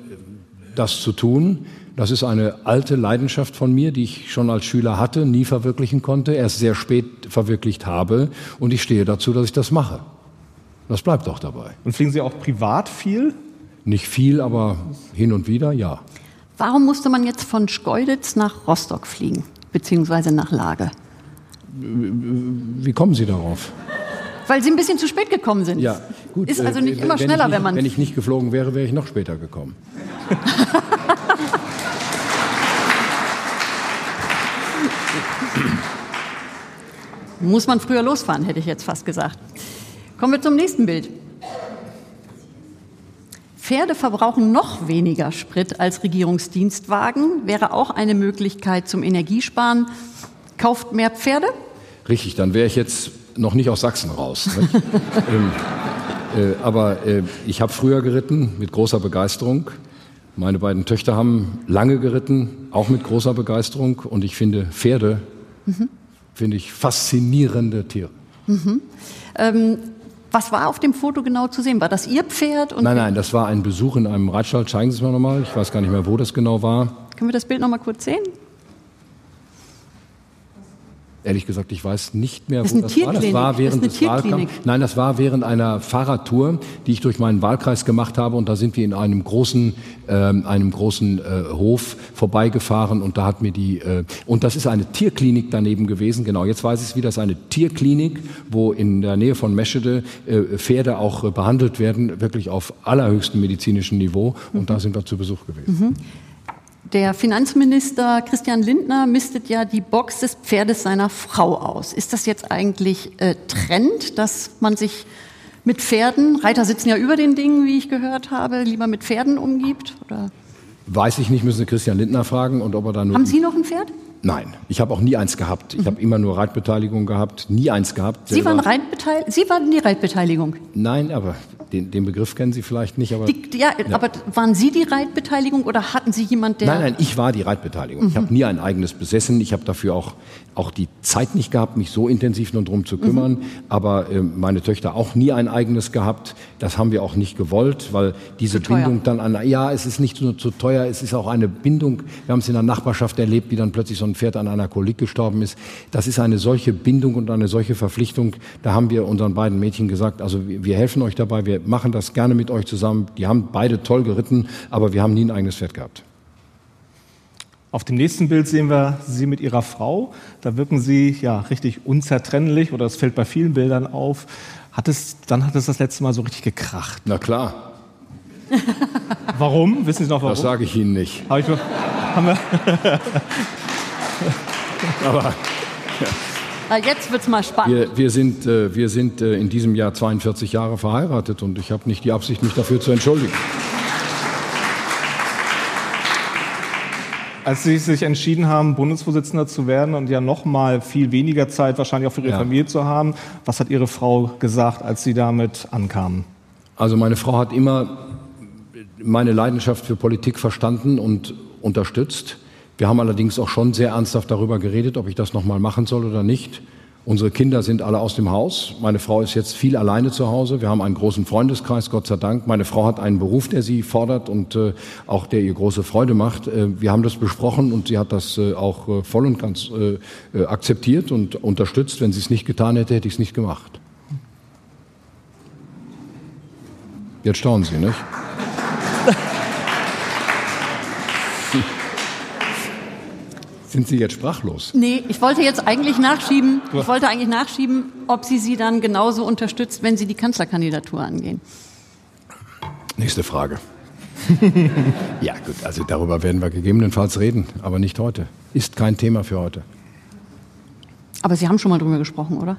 [SPEAKER 3] das zu tun. Das ist eine alte Leidenschaft von mir, die ich schon als Schüler hatte, nie verwirklichen konnte, erst sehr spät verwirklicht habe. Und ich stehe dazu, dass ich das mache. Das bleibt auch dabei.
[SPEAKER 4] Und fliegen Sie auch privat viel?
[SPEAKER 3] Nicht viel, aber hin und wieder, ja.
[SPEAKER 2] Warum musste man jetzt von Schkeuditz nach Rostock fliegen, beziehungsweise nach Lage?
[SPEAKER 3] Wie kommen Sie darauf?
[SPEAKER 2] Weil Sie ein bisschen zu spät gekommen sind.
[SPEAKER 3] Ja, gut.
[SPEAKER 2] Ist also nicht
[SPEAKER 3] äh,
[SPEAKER 2] immer
[SPEAKER 3] wenn
[SPEAKER 2] schneller,
[SPEAKER 3] ich nicht,
[SPEAKER 2] wenn man.
[SPEAKER 3] Wenn ich nicht geflogen wäre, wäre ich noch später gekommen. [laughs]
[SPEAKER 2] Muss man früher losfahren, hätte ich jetzt fast gesagt. Kommen wir zum nächsten Bild. Pferde verbrauchen noch weniger Sprit als Regierungsdienstwagen. Wäre auch eine Möglichkeit zum Energiesparen. Kauft mehr Pferde?
[SPEAKER 3] Richtig, dann wäre ich jetzt noch nicht aus Sachsen raus. [laughs] ähm, äh, aber äh, ich habe früher geritten mit großer Begeisterung. Meine beiden Töchter haben lange geritten, auch mit großer Begeisterung. Und ich finde Pferde, mhm. Finde ich faszinierende Tiere.
[SPEAKER 2] Mhm. Ähm, was war auf dem Foto genau zu sehen? War das Ihr Pferd?
[SPEAKER 3] nein, nein, das war ein Besuch in einem Reitstall. Zeigen Sie es mir nochmal. Ich weiß gar nicht mehr, wo das genau war.
[SPEAKER 2] Können wir das Bild nochmal kurz sehen?
[SPEAKER 3] Ehrlich gesagt, ich weiß nicht mehr,
[SPEAKER 2] das
[SPEAKER 3] wo das war. Das war während
[SPEAKER 2] das
[SPEAKER 3] des Wahlkampfs. Nein, das war während einer Fahrradtour, die ich durch meinen Wahlkreis gemacht habe. Und da sind wir in einem großen, äh, einem großen äh, Hof vorbeigefahren. Und da hat mir die, äh, und das ist eine Tierklinik daneben gewesen. Genau, jetzt weiß ich es wieder. Das ist eine Tierklinik, wo in der Nähe von Meschede äh, Pferde auch äh, behandelt werden, wirklich auf allerhöchstem medizinischen Niveau. Und mhm. da sind wir zu Besuch gewesen. Mhm.
[SPEAKER 2] Der Finanzminister Christian Lindner mistet ja die Box des Pferdes seiner Frau aus. Ist das jetzt eigentlich äh, Trend, dass man sich mit Pferden, Reiter sitzen ja über den Dingen, wie ich gehört habe, lieber mit Pferden umgibt? Oder?
[SPEAKER 3] Weiß ich nicht, müssen Sie Christian Lindner fragen und ob er da nur.
[SPEAKER 2] Haben Sie noch ein Pferd?
[SPEAKER 3] Nein, ich habe auch nie eins gehabt. Ich mhm. habe immer nur Reitbeteiligung gehabt, nie eins gehabt.
[SPEAKER 2] Sie waren, Reitbeteil Sie waren die Reitbeteiligung?
[SPEAKER 3] Nein, aber den, den Begriff kennen Sie vielleicht nicht. Aber,
[SPEAKER 2] die, ja, ja, aber waren Sie die Reitbeteiligung oder hatten Sie jemand, der...
[SPEAKER 3] Nein, nein, ich war die Reitbeteiligung. Mhm. Ich habe nie ein eigenes besessen. Ich habe dafür auch, auch die Zeit nicht gehabt, mich so intensiv nur drum zu kümmern. Mhm. Aber äh, meine Töchter auch nie ein eigenes gehabt. Das haben wir auch nicht gewollt, weil diese Bindung dann an... Ja, es ist nicht nur zu teuer, es ist auch eine Bindung. Wir haben es in der Nachbarschaft erlebt, wie dann plötzlich so ein Pferd an einer Kolik gestorben ist. Das ist eine solche Bindung und eine solche Verpflichtung. Da haben wir unseren beiden Mädchen gesagt, also wir helfen euch dabei, wir machen das gerne mit euch zusammen. Die haben beide toll geritten, aber wir haben nie ein eigenes Pferd gehabt.
[SPEAKER 4] Auf dem nächsten Bild sehen wir Sie mit Ihrer Frau. Da wirken Sie ja richtig unzertrennlich oder es fällt bei vielen Bildern auf. Hat es, dann hat es das letzte Mal so richtig gekracht.
[SPEAKER 3] Na klar. [laughs]
[SPEAKER 4] warum? Wissen Sie noch warum?
[SPEAKER 3] Das sage ich Ihnen nicht.
[SPEAKER 4] Hab ich, haben wir [laughs]
[SPEAKER 3] Aber ja.
[SPEAKER 2] Jetzt wird es mal spannend.
[SPEAKER 3] Wir, wir sind, äh, wir sind äh, in diesem Jahr 42 Jahre verheiratet und ich habe nicht die Absicht, mich dafür zu entschuldigen.
[SPEAKER 4] Als Sie sich entschieden haben, Bundesvorsitzender zu werden und ja noch mal viel weniger Zeit wahrscheinlich auch für Ihre ja. Familie zu haben, was hat Ihre Frau gesagt, als Sie damit ankamen?
[SPEAKER 3] Also meine Frau hat immer meine Leidenschaft für Politik verstanden und unterstützt. Wir haben allerdings auch schon sehr ernsthaft darüber geredet, ob ich das nochmal machen soll oder nicht. Unsere Kinder sind alle aus dem Haus. Meine Frau ist jetzt viel alleine zu Hause. Wir haben einen großen Freundeskreis, Gott sei Dank. Meine Frau hat einen Beruf, der sie fordert und äh, auch der ihr große Freude macht. Äh, wir haben das besprochen und sie hat das äh, auch äh, voll und ganz äh, äh, akzeptiert und unterstützt. Wenn sie es nicht getan hätte, hätte ich es nicht gemacht. Jetzt staunen Sie, nicht? [laughs] Sind Sie jetzt sprachlos?
[SPEAKER 2] Nee, ich wollte jetzt eigentlich nachschieben, ich wollte eigentlich nachschieben, ob Sie sie dann genauso unterstützt, wenn Sie die Kanzlerkandidatur angehen.
[SPEAKER 3] Nächste Frage. [laughs] ja, gut, also darüber werden wir gegebenenfalls reden, aber nicht heute. Ist kein Thema für heute.
[SPEAKER 2] Aber Sie haben schon mal drüber gesprochen, oder?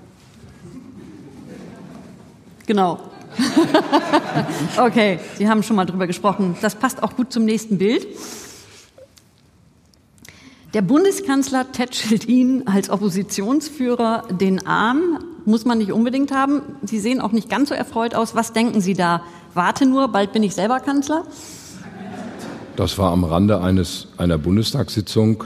[SPEAKER 2] Genau. [laughs] okay, Sie haben schon mal drüber gesprochen. Das passt auch gut zum nächsten Bild. Der Bundeskanzler tätschelt ihn als Oppositionsführer den Arm. muss man nicht unbedingt haben. Sie sehen auch nicht ganz so erfreut aus. Was denken Sie da? Warte nur, bald bin ich selber Kanzler?
[SPEAKER 3] Das war am Rande eines, einer Bundestagssitzung,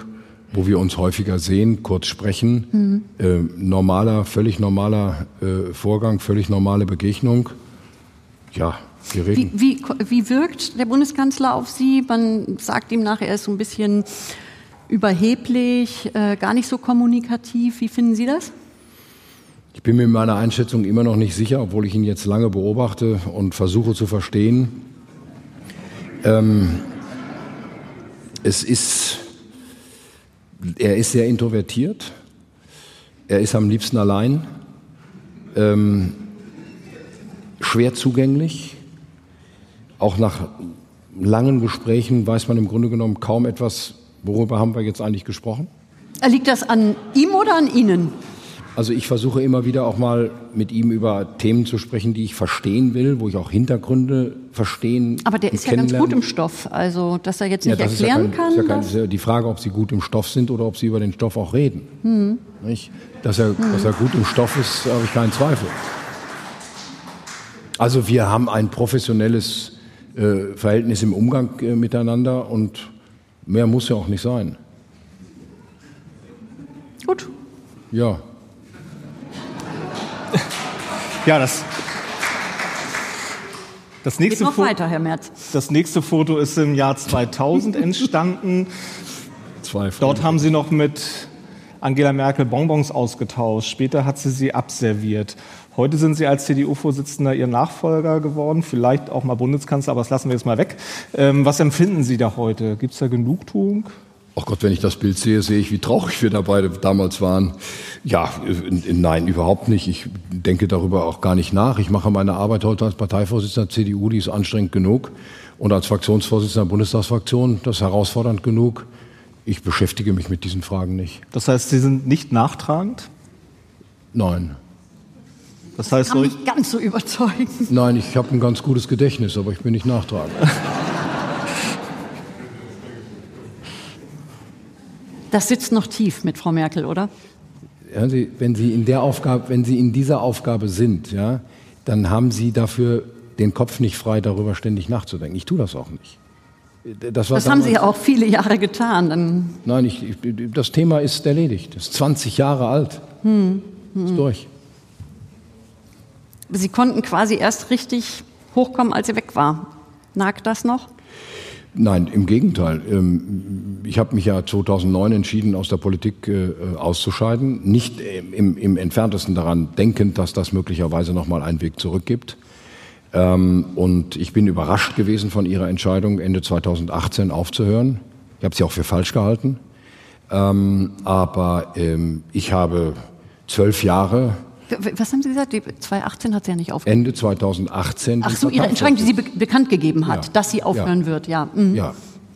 [SPEAKER 3] wo wir uns häufiger sehen, kurz sprechen. Mhm. Äh, normaler, völlig normaler äh, Vorgang, völlig normale Begegnung. Ja, wir reden.
[SPEAKER 2] Wie, wie, wie wirkt der Bundeskanzler auf Sie? Man sagt ihm nachher, er ist so ein bisschen überheblich, äh, gar nicht so kommunikativ. Wie finden Sie das?
[SPEAKER 3] Ich bin mir in meiner Einschätzung immer noch nicht sicher, obwohl ich ihn jetzt lange beobachte und versuche zu verstehen. Ähm, es ist, er ist sehr introvertiert. Er ist am liebsten allein. Ähm, schwer zugänglich. Auch nach langen Gesprächen weiß man im Grunde genommen kaum etwas, worüber haben wir jetzt eigentlich gesprochen.
[SPEAKER 2] Liegt das an ihm oder an Ihnen?
[SPEAKER 3] Also ich versuche immer wieder auch mal mit ihm über Themen zu sprechen, die ich verstehen will, wo ich auch Hintergründe verstehen
[SPEAKER 2] Aber der ist ja ganz gut im Stoff, also dass er jetzt nicht ja, erklären ja kein, kann.
[SPEAKER 3] Ist ja kein, die Frage, ob sie gut im Stoff sind oder ob sie über den Stoff auch reden. Hm. Dass, er, hm. dass er gut im Stoff ist, habe ich keinen Zweifel. Also wir haben ein professionelles äh, Verhältnis im Umgang äh, miteinander und mehr muss ja auch nicht sein.
[SPEAKER 2] Gut.
[SPEAKER 3] Ja. [laughs]
[SPEAKER 4] Ja, das. Das nächste,
[SPEAKER 2] noch weiter, Herr Merz.
[SPEAKER 4] das nächste Foto ist im Jahr 2000 [laughs] entstanden. Dort haben Sie noch mit Angela Merkel Bonbons ausgetauscht. Später hat sie sie abserviert. Heute sind Sie als CDU-Vorsitzender Ihr Nachfolger geworden, vielleicht auch mal Bundeskanzler, aber das lassen wir jetzt mal weg. Ähm, was empfinden Sie da heute? Gibt es da Genugtuung?
[SPEAKER 3] Ach Gott, wenn ich das Bild sehe, sehe ich, wie traurig wir da beide damals waren. Ja, nein, überhaupt nicht. Ich denke darüber auch gar nicht nach. Ich mache meine Arbeit heute als Parteivorsitzender CDU, die ist anstrengend genug. Und als Fraktionsvorsitzender der Bundestagsfraktion, das ist herausfordernd genug. Ich beschäftige mich mit diesen Fragen nicht.
[SPEAKER 4] Das heißt, Sie sind nicht nachtragend?
[SPEAKER 3] Nein.
[SPEAKER 2] Das heißt, kann nicht ganz so überzeugen.
[SPEAKER 3] Nein, ich habe ein ganz gutes Gedächtnis, aber ich bin nicht nachtragend.
[SPEAKER 2] Das sitzt noch tief mit Frau Merkel, oder?
[SPEAKER 3] Ja, Sie, wenn Sie in der Aufgabe, wenn Sie in dieser Aufgabe sind, ja, dann haben Sie dafür den Kopf nicht frei, darüber ständig nachzudenken. Ich tue das auch nicht.
[SPEAKER 2] Das, das haben Sie ja auch viele Jahre getan. Dann
[SPEAKER 3] Nein, ich, ich, das Thema ist erledigt. Das ist 20 Jahre alt. Hm, hm. Ist durch.
[SPEAKER 2] Sie konnten quasi erst richtig hochkommen, als sie weg war. Nagt das noch?
[SPEAKER 3] Nein, im Gegenteil. Ähm, ich habe mich ja 2009 entschieden, aus der Politik äh, auszuscheiden. Nicht im, im entferntesten daran denkend, dass das möglicherweise noch mal einen Weg zurück gibt. Ähm, und ich bin überrascht gewesen von Ihrer Entscheidung, Ende 2018 aufzuhören. Ich habe sie auch für falsch gehalten. Ähm, aber ich habe zwölf Jahre
[SPEAKER 2] was haben Sie gesagt? 2018 hat sie ja nicht aufgehört.
[SPEAKER 3] Ende 2018.
[SPEAKER 2] Ach so, Ihre Entscheidung, die sie be bekannt gegeben hat, ja. dass sie aufhören ja. wird, ja.
[SPEAKER 3] Mhm. Ja.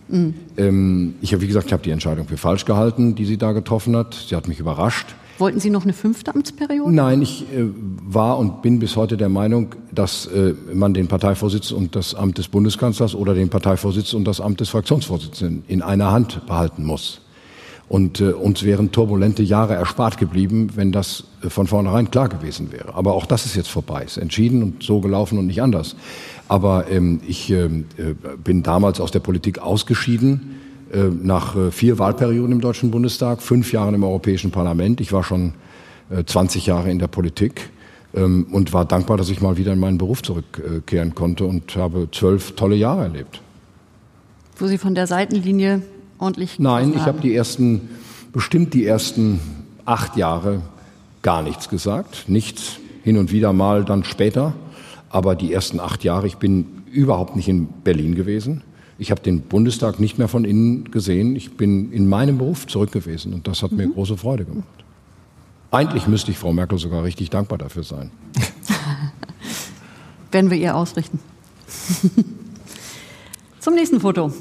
[SPEAKER 3] Mhm. Ähm, ich habe, wie gesagt, ich habe die Entscheidung für falsch gehalten, die sie da getroffen hat. Sie hat mich überrascht.
[SPEAKER 2] Wollten Sie noch eine fünfte Amtsperiode?
[SPEAKER 3] Nein, ich äh, war und bin bis heute der Meinung, dass äh, man den Parteivorsitz und das Amt des Bundeskanzlers oder den Parteivorsitz und das Amt des Fraktionsvorsitzenden in einer Hand behalten muss. Und äh, uns wären turbulente Jahre erspart geblieben, wenn das äh, von vornherein klar gewesen wäre. Aber auch das ist jetzt vorbei, ist entschieden und so gelaufen und nicht anders. Aber ähm, ich ähm, äh, bin damals aus der Politik ausgeschieden, äh, nach äh, vier Wahlperioden im Deutschen Bundestag, fünf Jahren im Europäischen Parlament. Ich war schon äh, 20 Jahre in der Politik ähm, und war dankbar, dass ich mal wieder in meinen Beruf zurückkehren konnte und habe zwölf tolle Jahre erlebt.
[SPEAKER 2] Wo Sie von der Seitenlinie ordentlich?
[SPEAKER 3] Nein, ich habe die ersten, bestimmt die ersten acht Jahre gar nichts gesagt. Nichts, hin und wieder mal dann später. Aber die ersten acht Jahre, ich bin überhaupt nicht in Berlin gewesen. Ich habe den Bundestag nicht mehr von innen gesehen. Ich bin in meinem Beruf zurück gewesen und das hat mhm. mir große Freude gemacht. Eigentlich müsste ich Frau Merkel sogar richtig dankbar dafür sein. [laughs]
[SPEAKER 2] Werden wir ihr ausrichten. [laughs] Zum nächsten Foto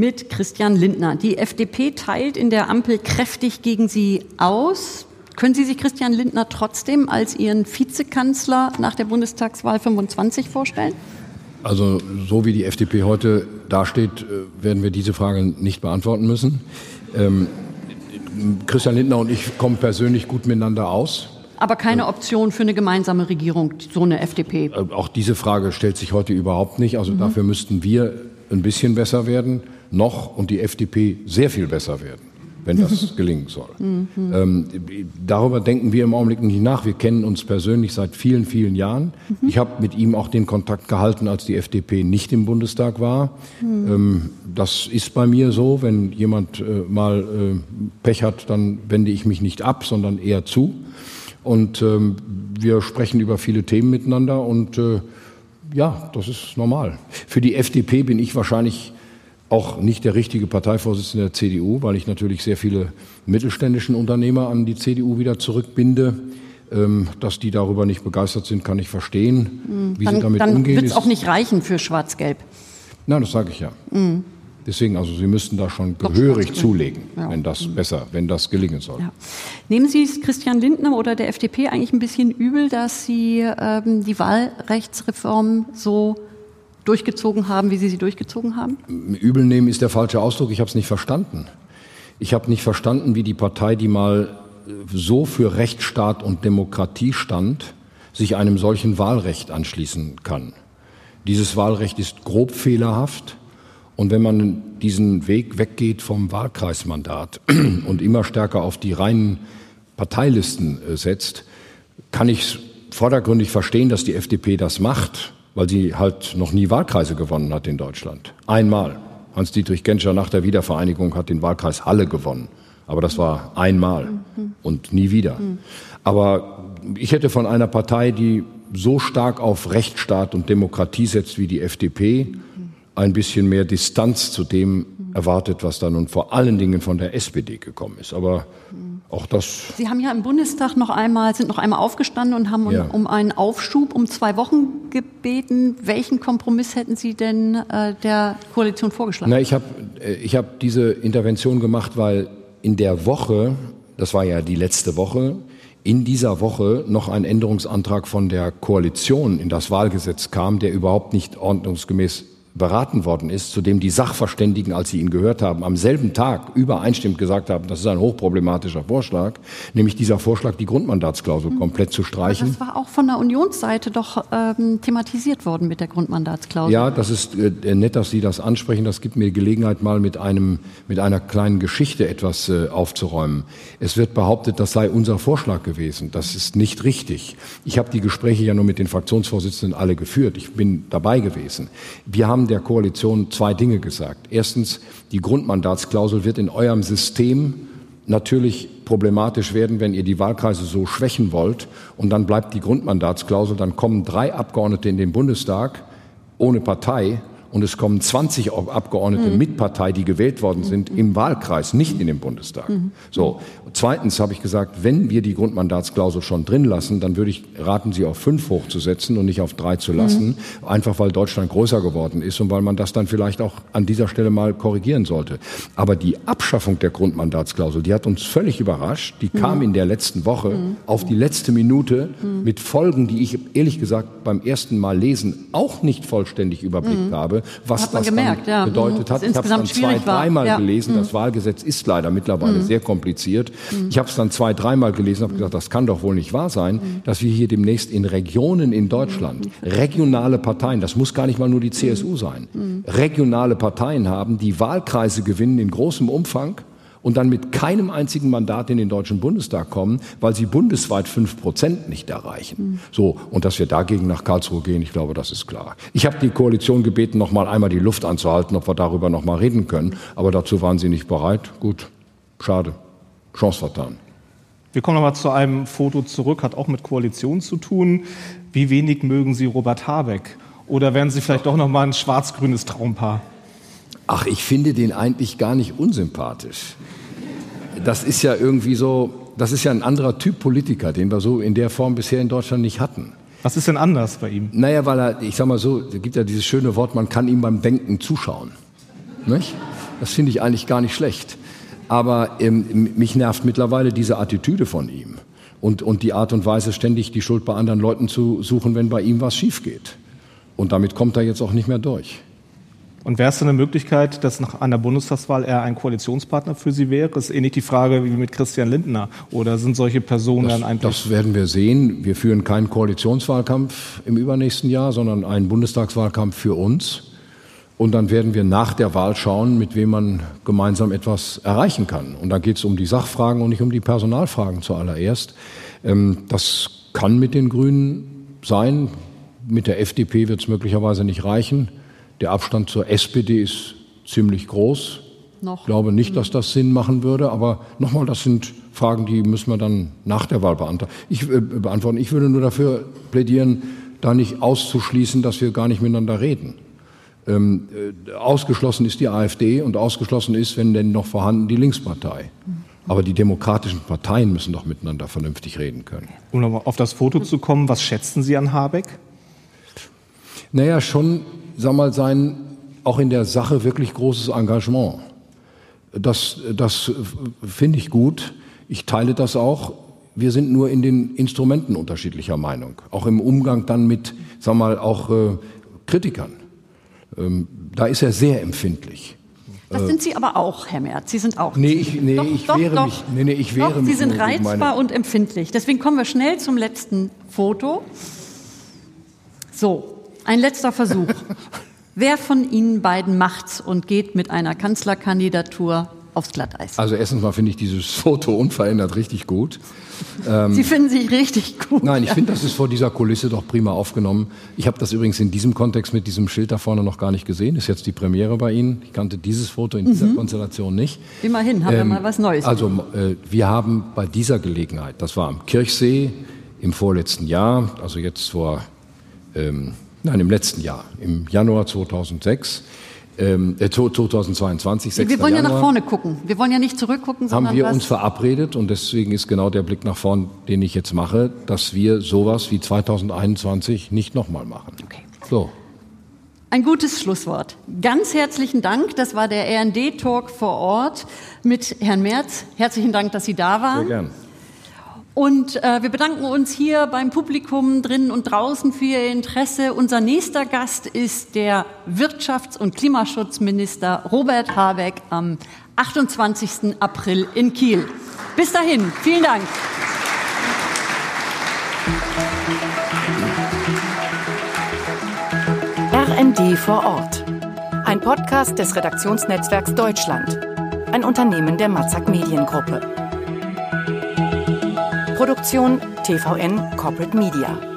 [SPEAKER 2] mit Christian Lindner. Die FDP teilt in der Ampel kräftig gegen Sie aus. Können Sie sich Christian Lindner trotzdem als Ihren Vizekanzler nach der Bundestagswahl 25 vorstellen?
[SPEAKER 3] Also so wie die FDP heute dasteht, äh, werden wir diese Frage nicht beantworten müssen. Ähm, Christian Lindner und ich kommen persönlich gut miteinander aus.
[SPEAKER 2] Aber keine Option für eine gemeinsame Regierung, so eine FDP.
[SPEAKER 3] Äh, auch diese Frage stellt sich heute überhaupt nicht. Also mhm. dafür müssten wir ein bisschen besser werden, noch und die FDP sehr viel besser werden wenn das [laughs] gelingen soll. Mhm. Ähm, darüber denken wir im Augenblick nicht nach. Wir kennen uns persönlich seit vielen, vielen Jahren. Mhm. Ich habe mit ihm auch den Kontakt gehalten, als die FDP nicht im Bundestag war. Mhm. Ähm, das ist bei mir so. Wenn jemand äh, mal äh, Pech hat, dann wende ich mich nicht ab, sondern eher zu. Und ähm, wir sprechen über viele Themen miteinander und äh, ja, das ist normal. Für die FDP bin ich wahrscheinlich auch nicht der richtige Parteivorsitzende der CDU, weil ich natürlich sehr viele mittelständischen Unternehmer an die CDU wieder zurückbinde. Ähm, dass die darüber nicht begeistert sind, kann ich verstehen.
[SPEAKER 2] Mhm. Wie dann, sie damit dann umgehen. Dann wird es auch nicht reichen für Schwarz-Gelb.
[SPEAKER 3] Nein, das sage ich ja. Mhm. Deswegen, also Sie müssten da schon gehörig zulegen, ja. wenn das besser, wenn das gelingen soll. Ja.
[SPEAKER 2] Nehmen Sie es Christian Lindner oder der FDP eigentlich ein bisschen übel, dass Sie ähm, die Wahlrechtsreform so durchgezogen haben, wie Sie sie durchgezogen haben?
[SPEAKER 3] Übel nehmen ist der falsche Ausdruck. Ich habe es nicht verstanden. Ich habe nicht verstanden, wie die Partei, die mal äh, so für Rechtsstaat und Demokratie stand, sich einem solchen Wahlrecht anschließen kann. Dieses Wahlrecht ist grob fehlerhaft. Und wenn man diesen Weg weggeht vom Wahlkreismandat [clears throat] und immer stärker auf die reinen Parteilisten äh, setzt, kann ich vordergründig verstehen, dass die FDP das macht weil sie halt noch nie Wahlkreise gewonnen hat in Deutschland. Einmal. Hans-Dietrich Genscher nach der Wiedervereinigung hat den Wahlkreis Halle gewonnen. Aber das war einmal und nie wieder. Aber ich hätte von einer Partei, die so stark auf Rechtsstaat und Demokratie setzt wie die FDP, ein bisschen mehr Distanz zu dem erwartet, was da nun vor allen Dingen von der SPD gekommen ist. Aber auch das.
[SPEAKER 2] Sie haben ja im Bundestag noch einmal, sind noch einmal aufgestanden und haben ja. um einen Aufschub um zwei Wochen gebeten. Welchen Kompromiss hätten Sie denn äh, der Koalition vorgeschlagen?
[SPEAKER 3] Na, ich habe äh, ich hab diese Intervention gemacht, weil in der Woche, das war ja die letzte Woche, in dieser Woche noch ein Änderungsantrag von der Koalition in das Wahlgesetz kam, der überhaupt nicht ordnungsgemäß beraten worden ist, zu dem die Sachverständigen, als sie ihn gehört haben, am selben Tag übereinstimmend gesagt haben, das ist ein hochproblematischer Vorschlag, nämlich dieser Vorschlag, die Grundmandatsklausel komplett zu streichen.
[SPEAKER 2] Aber das war auch von der Unionsseite doch ähm, thematisiert worden mit der Grundmandatsklausel.
[SPEAKER 3] Ja, das ist äh, nett, dass Sie das ansprechen. Das gibt mir Gelegenheit, mal mit einem mit einer kleinen Geschichte etwas äh, aufzuräumen. Es wird behauptet, das sei unser Vorschlag gewesen. Das ist nicht richtig. Ich habe die Gespräche ja nur mit den Fraktionsvorsitzenden alle geführt. Ich bin dabei gewesen. Wir haben der Koalition zwei Dinge gesagt. Erstens, die Grundmandatsklausel wird in eurem System natürlich problematisch werden, wenn ihr die Wahlkreise so schwächen wollt. Und dann bleibt die Grundmandatsklausel, dann kommen drei Abgeordnete in den Bundestag ohne Partei und es kommen 20 Abgeordnete mhm. mit Partei, die gewählt worden sind, im Wahlkreis, nicht in den Bundestag. Mhm. So. Zweitens habe ich gesagt, wenn wir die Grundmandatsklausel schon drin lassen, dann würde ich raten, sie auf fünf hochzusetzen und nicht auf drei zu lassen, mhm. einfach weil Deutschland größer geworden ist und weil man das dann vielleicht auch an dieser Stelle mal korrigieren sollte. Aber die Abschaffung der Grundmandatsklausel, die hat uns völlig überrascht. Die kam mhm. in der letzten Woche mhm. auf die letzte Minute mhm. mit Folgen, die ich ehrlich gesagt beim ersten Mal lesen auch nicht vollständig überblickt habe was das gemerkt, ja. bedeutet mhm. hat. Ich habe es dann zwei, dreimal ja. gelesen. Mhm. Das Wahlgesetz ist leider mittlerweile mhm. sehr kompliziert. Mhm. Ich habe es dann zwei, dreimal gelesen und habe gesagt, das kann doch wohl nicht wahr sein, mhm. dass wir hier demnächst in Regionen in Deutschland mhm. regionale Parteien, das muss gar nicht mal nur die CSU sein, regionale Parteien haben, die Wahlkreise gewinnen in großem Umfang und dann mit keinem einzigen Mandat in den Deutschen Bundestag kommen, weil sie bundesweit fünf Prozent nicht erreichen. Mhm. So, und dass wir dagegen nach Karlsruhe gehen, ich glaube, das ist klar. Ich habe die Koalition gebeten, noch mal einmal die Luft anzuhalten, ob wir darüber noch mal reden können, aber dazu waren sie nicht bereit. Gut, schade, Chance vertan.
[SPEAKER 4] Wir kommen nochmal zu einem Foto zurück, hat auch mit Koalition zu tun. Wie wenig mögen Sie Robert Habeck? Oder werden Sie vielleicht doch noch mal ein schwarz-grünes Traumpaar?
[SPEAKER 3] Ach, ich finde den eigentlich gar nicht unsympathisch. Das ist ja irgendwie so, das ist ja ein anderer Typ Politiker, den wir so in der Form bisher in Deutschland nicht hatten.
[SPEAKER 4] Was ist denn anders bei ihm?
[SPEAKER 3] Naja, weil er, ich sag mal so, es gibt ja dieses schöne Wort, man kann ihm beim Denken zuschauen. Nicht? Das finde ich eigentlich gar nicht schlecht. Aber ähm, mich nervt mittlerweile diese Attitüde von ihm und, und die Art und Weise, ständig die Schuld bei anderen Leuten zu suchen, wenn bei ihm was schief geht. Und damit kommt er jetzt auch nicht mehr durch.
[SPEAKER 4] Und wäre es eine Möglichkeit, dass nach einer Bundestagswahl er ein Koalitionspartner für Sie wäre? Das ist ähnlich die Frage wie mit Christian Lindner. Oder sind solche Personen
[SPEAKER 3] das,
[SPEAKER 4] dann eigentlich.
[SPEAKER 3] Das werden wir sehen. Wir führen keinen Koalitionswahlkampf im übernächsten Jahr, sondern einen Bundestagswahlkampf für uns. Und dann werden wir nach der Wahl schauen, mit wem man gemeinsam etwas erreichen kann. Und da geht es um die Sachfragen und nicht um die Personalfragen zuallererst. Ähm, das kann mit den Grünen sein. Mit der FDP wird es möglicherweise nicht reichen. Der Abstand zur SPD ist ziemlich groß. Noch. Ich glaube nicht, dass das Sinn machen würde, aber nochmal, das sind Fragen, die müssen wir dann nach der Wahl beantworten. Ich, äh, beantworten. ich würde nur dafür plädieren, da nicht auszuschließen, dass wir gar nicht miteinander reden. Ähm, äh, ausgeschlossen ist die AfD und ausgeschlossen ist, wenn denn noch vorhanden, die Linkspartei. Aber die demokratischen Parteien müssen doch miteinander vernünftig reden können.
[SPEAKER 4] Um nochmal auf das Foto zu kommen, was schätzen Sie an Habeck?
[SPEAKER 3] Naja, schon, sag mal, sein auch in der Sache wirklich großes Engagement. Das, das finde ich gut. Ich teile das auch. Wir sind nur in den Instrumenten unterschiedlicher Meinung. Auch im Umgang dann mit, sag mal, auch äh, Kritikern. Ähm, da ist er sehr empfindlich.
[SPEAKER 2] Das sind Sie aber auch, Herr Merz. Sie sind auch.
[SPEAKER 3] Nee, ich, nee, doch, ich doch, wehre doch. mich. Nee, nee, ich wehre
[SPEAKER 2] doch,
[SPEAKER 3] mich
[SPEAKER 2] Sie sind reizbar und empfindlich. Deswegen kommen wir schnell zum letzten Foto. So, ein letzter Versuch. [laughs] Wer von Ihnen beiden macht's und geht mit einer Kanzlerkandidatur aufs Glatteis?
[SPEAKER 3] Also erstens mal finde ich dieses Foto unverändert richtig gut.
[SPEAKER 2] Ähm, Sie finden sich richtig gut.
[SPEAKER 3] Nein, ich finde, das ist vor dieser Kulisse doch prima aufgenommen. Ich habe das übrigens in diesem Kontext mit diesem Schild da vorne noch gar nicht gesehen. Ist jetzt die Premiere bei Ihnen. Ich kannte dieses Foto in dieser mhm. Konstellation nicht.
[SPEAKER 2] Immerhin haben ähm, wir mal was Neues.
[SPEAKER 3] Also äh, wir haben bei dieser Gelegenheit, das war am Kirchsee im vorletzten Jahr, also jetzt vor, ähm, nein, im letzten Jahr, im Januar 2006, ähm, 2022, 6.
[SPEAKER 2] Wir wollen Januar, ja nach vorne gucken. Wir wollen ja nicht zurückgucken,
[SPEAKER 3] haben wir uns verabredet und deswegen ist genau der Blick nach vorn, den ich jetzt mache, dass wir sowas wie 2021 nicht nochmal machen.
[SPEAKER 2] Okay. So. Ein gutes Schlusswort. Ganz herzlichen Dank. Das war der RND-Talk vor Ort mit Herrn Merz. Herzlichen Dank, dass Sie da waren.
[SPEAKER 3] Sehr gern.
[SPEAKER 2] Und äh, wir bedanken uns hier beim Publikum drinnen und draußen für Ihr Interesse. Unser nächster Gast ist der Wirtschafts- und Klimaschutzminister Robert Habeck am 28. April in Kiel. Bis dahin, vielen Dank.
[SPEAKER 1] RND vor Ort. Ein Podcast des Redaktionsnetzwerks Deutschland. Ein Unternehmen der Matzak Mediengruppe. Produktion TVN Corporate Media.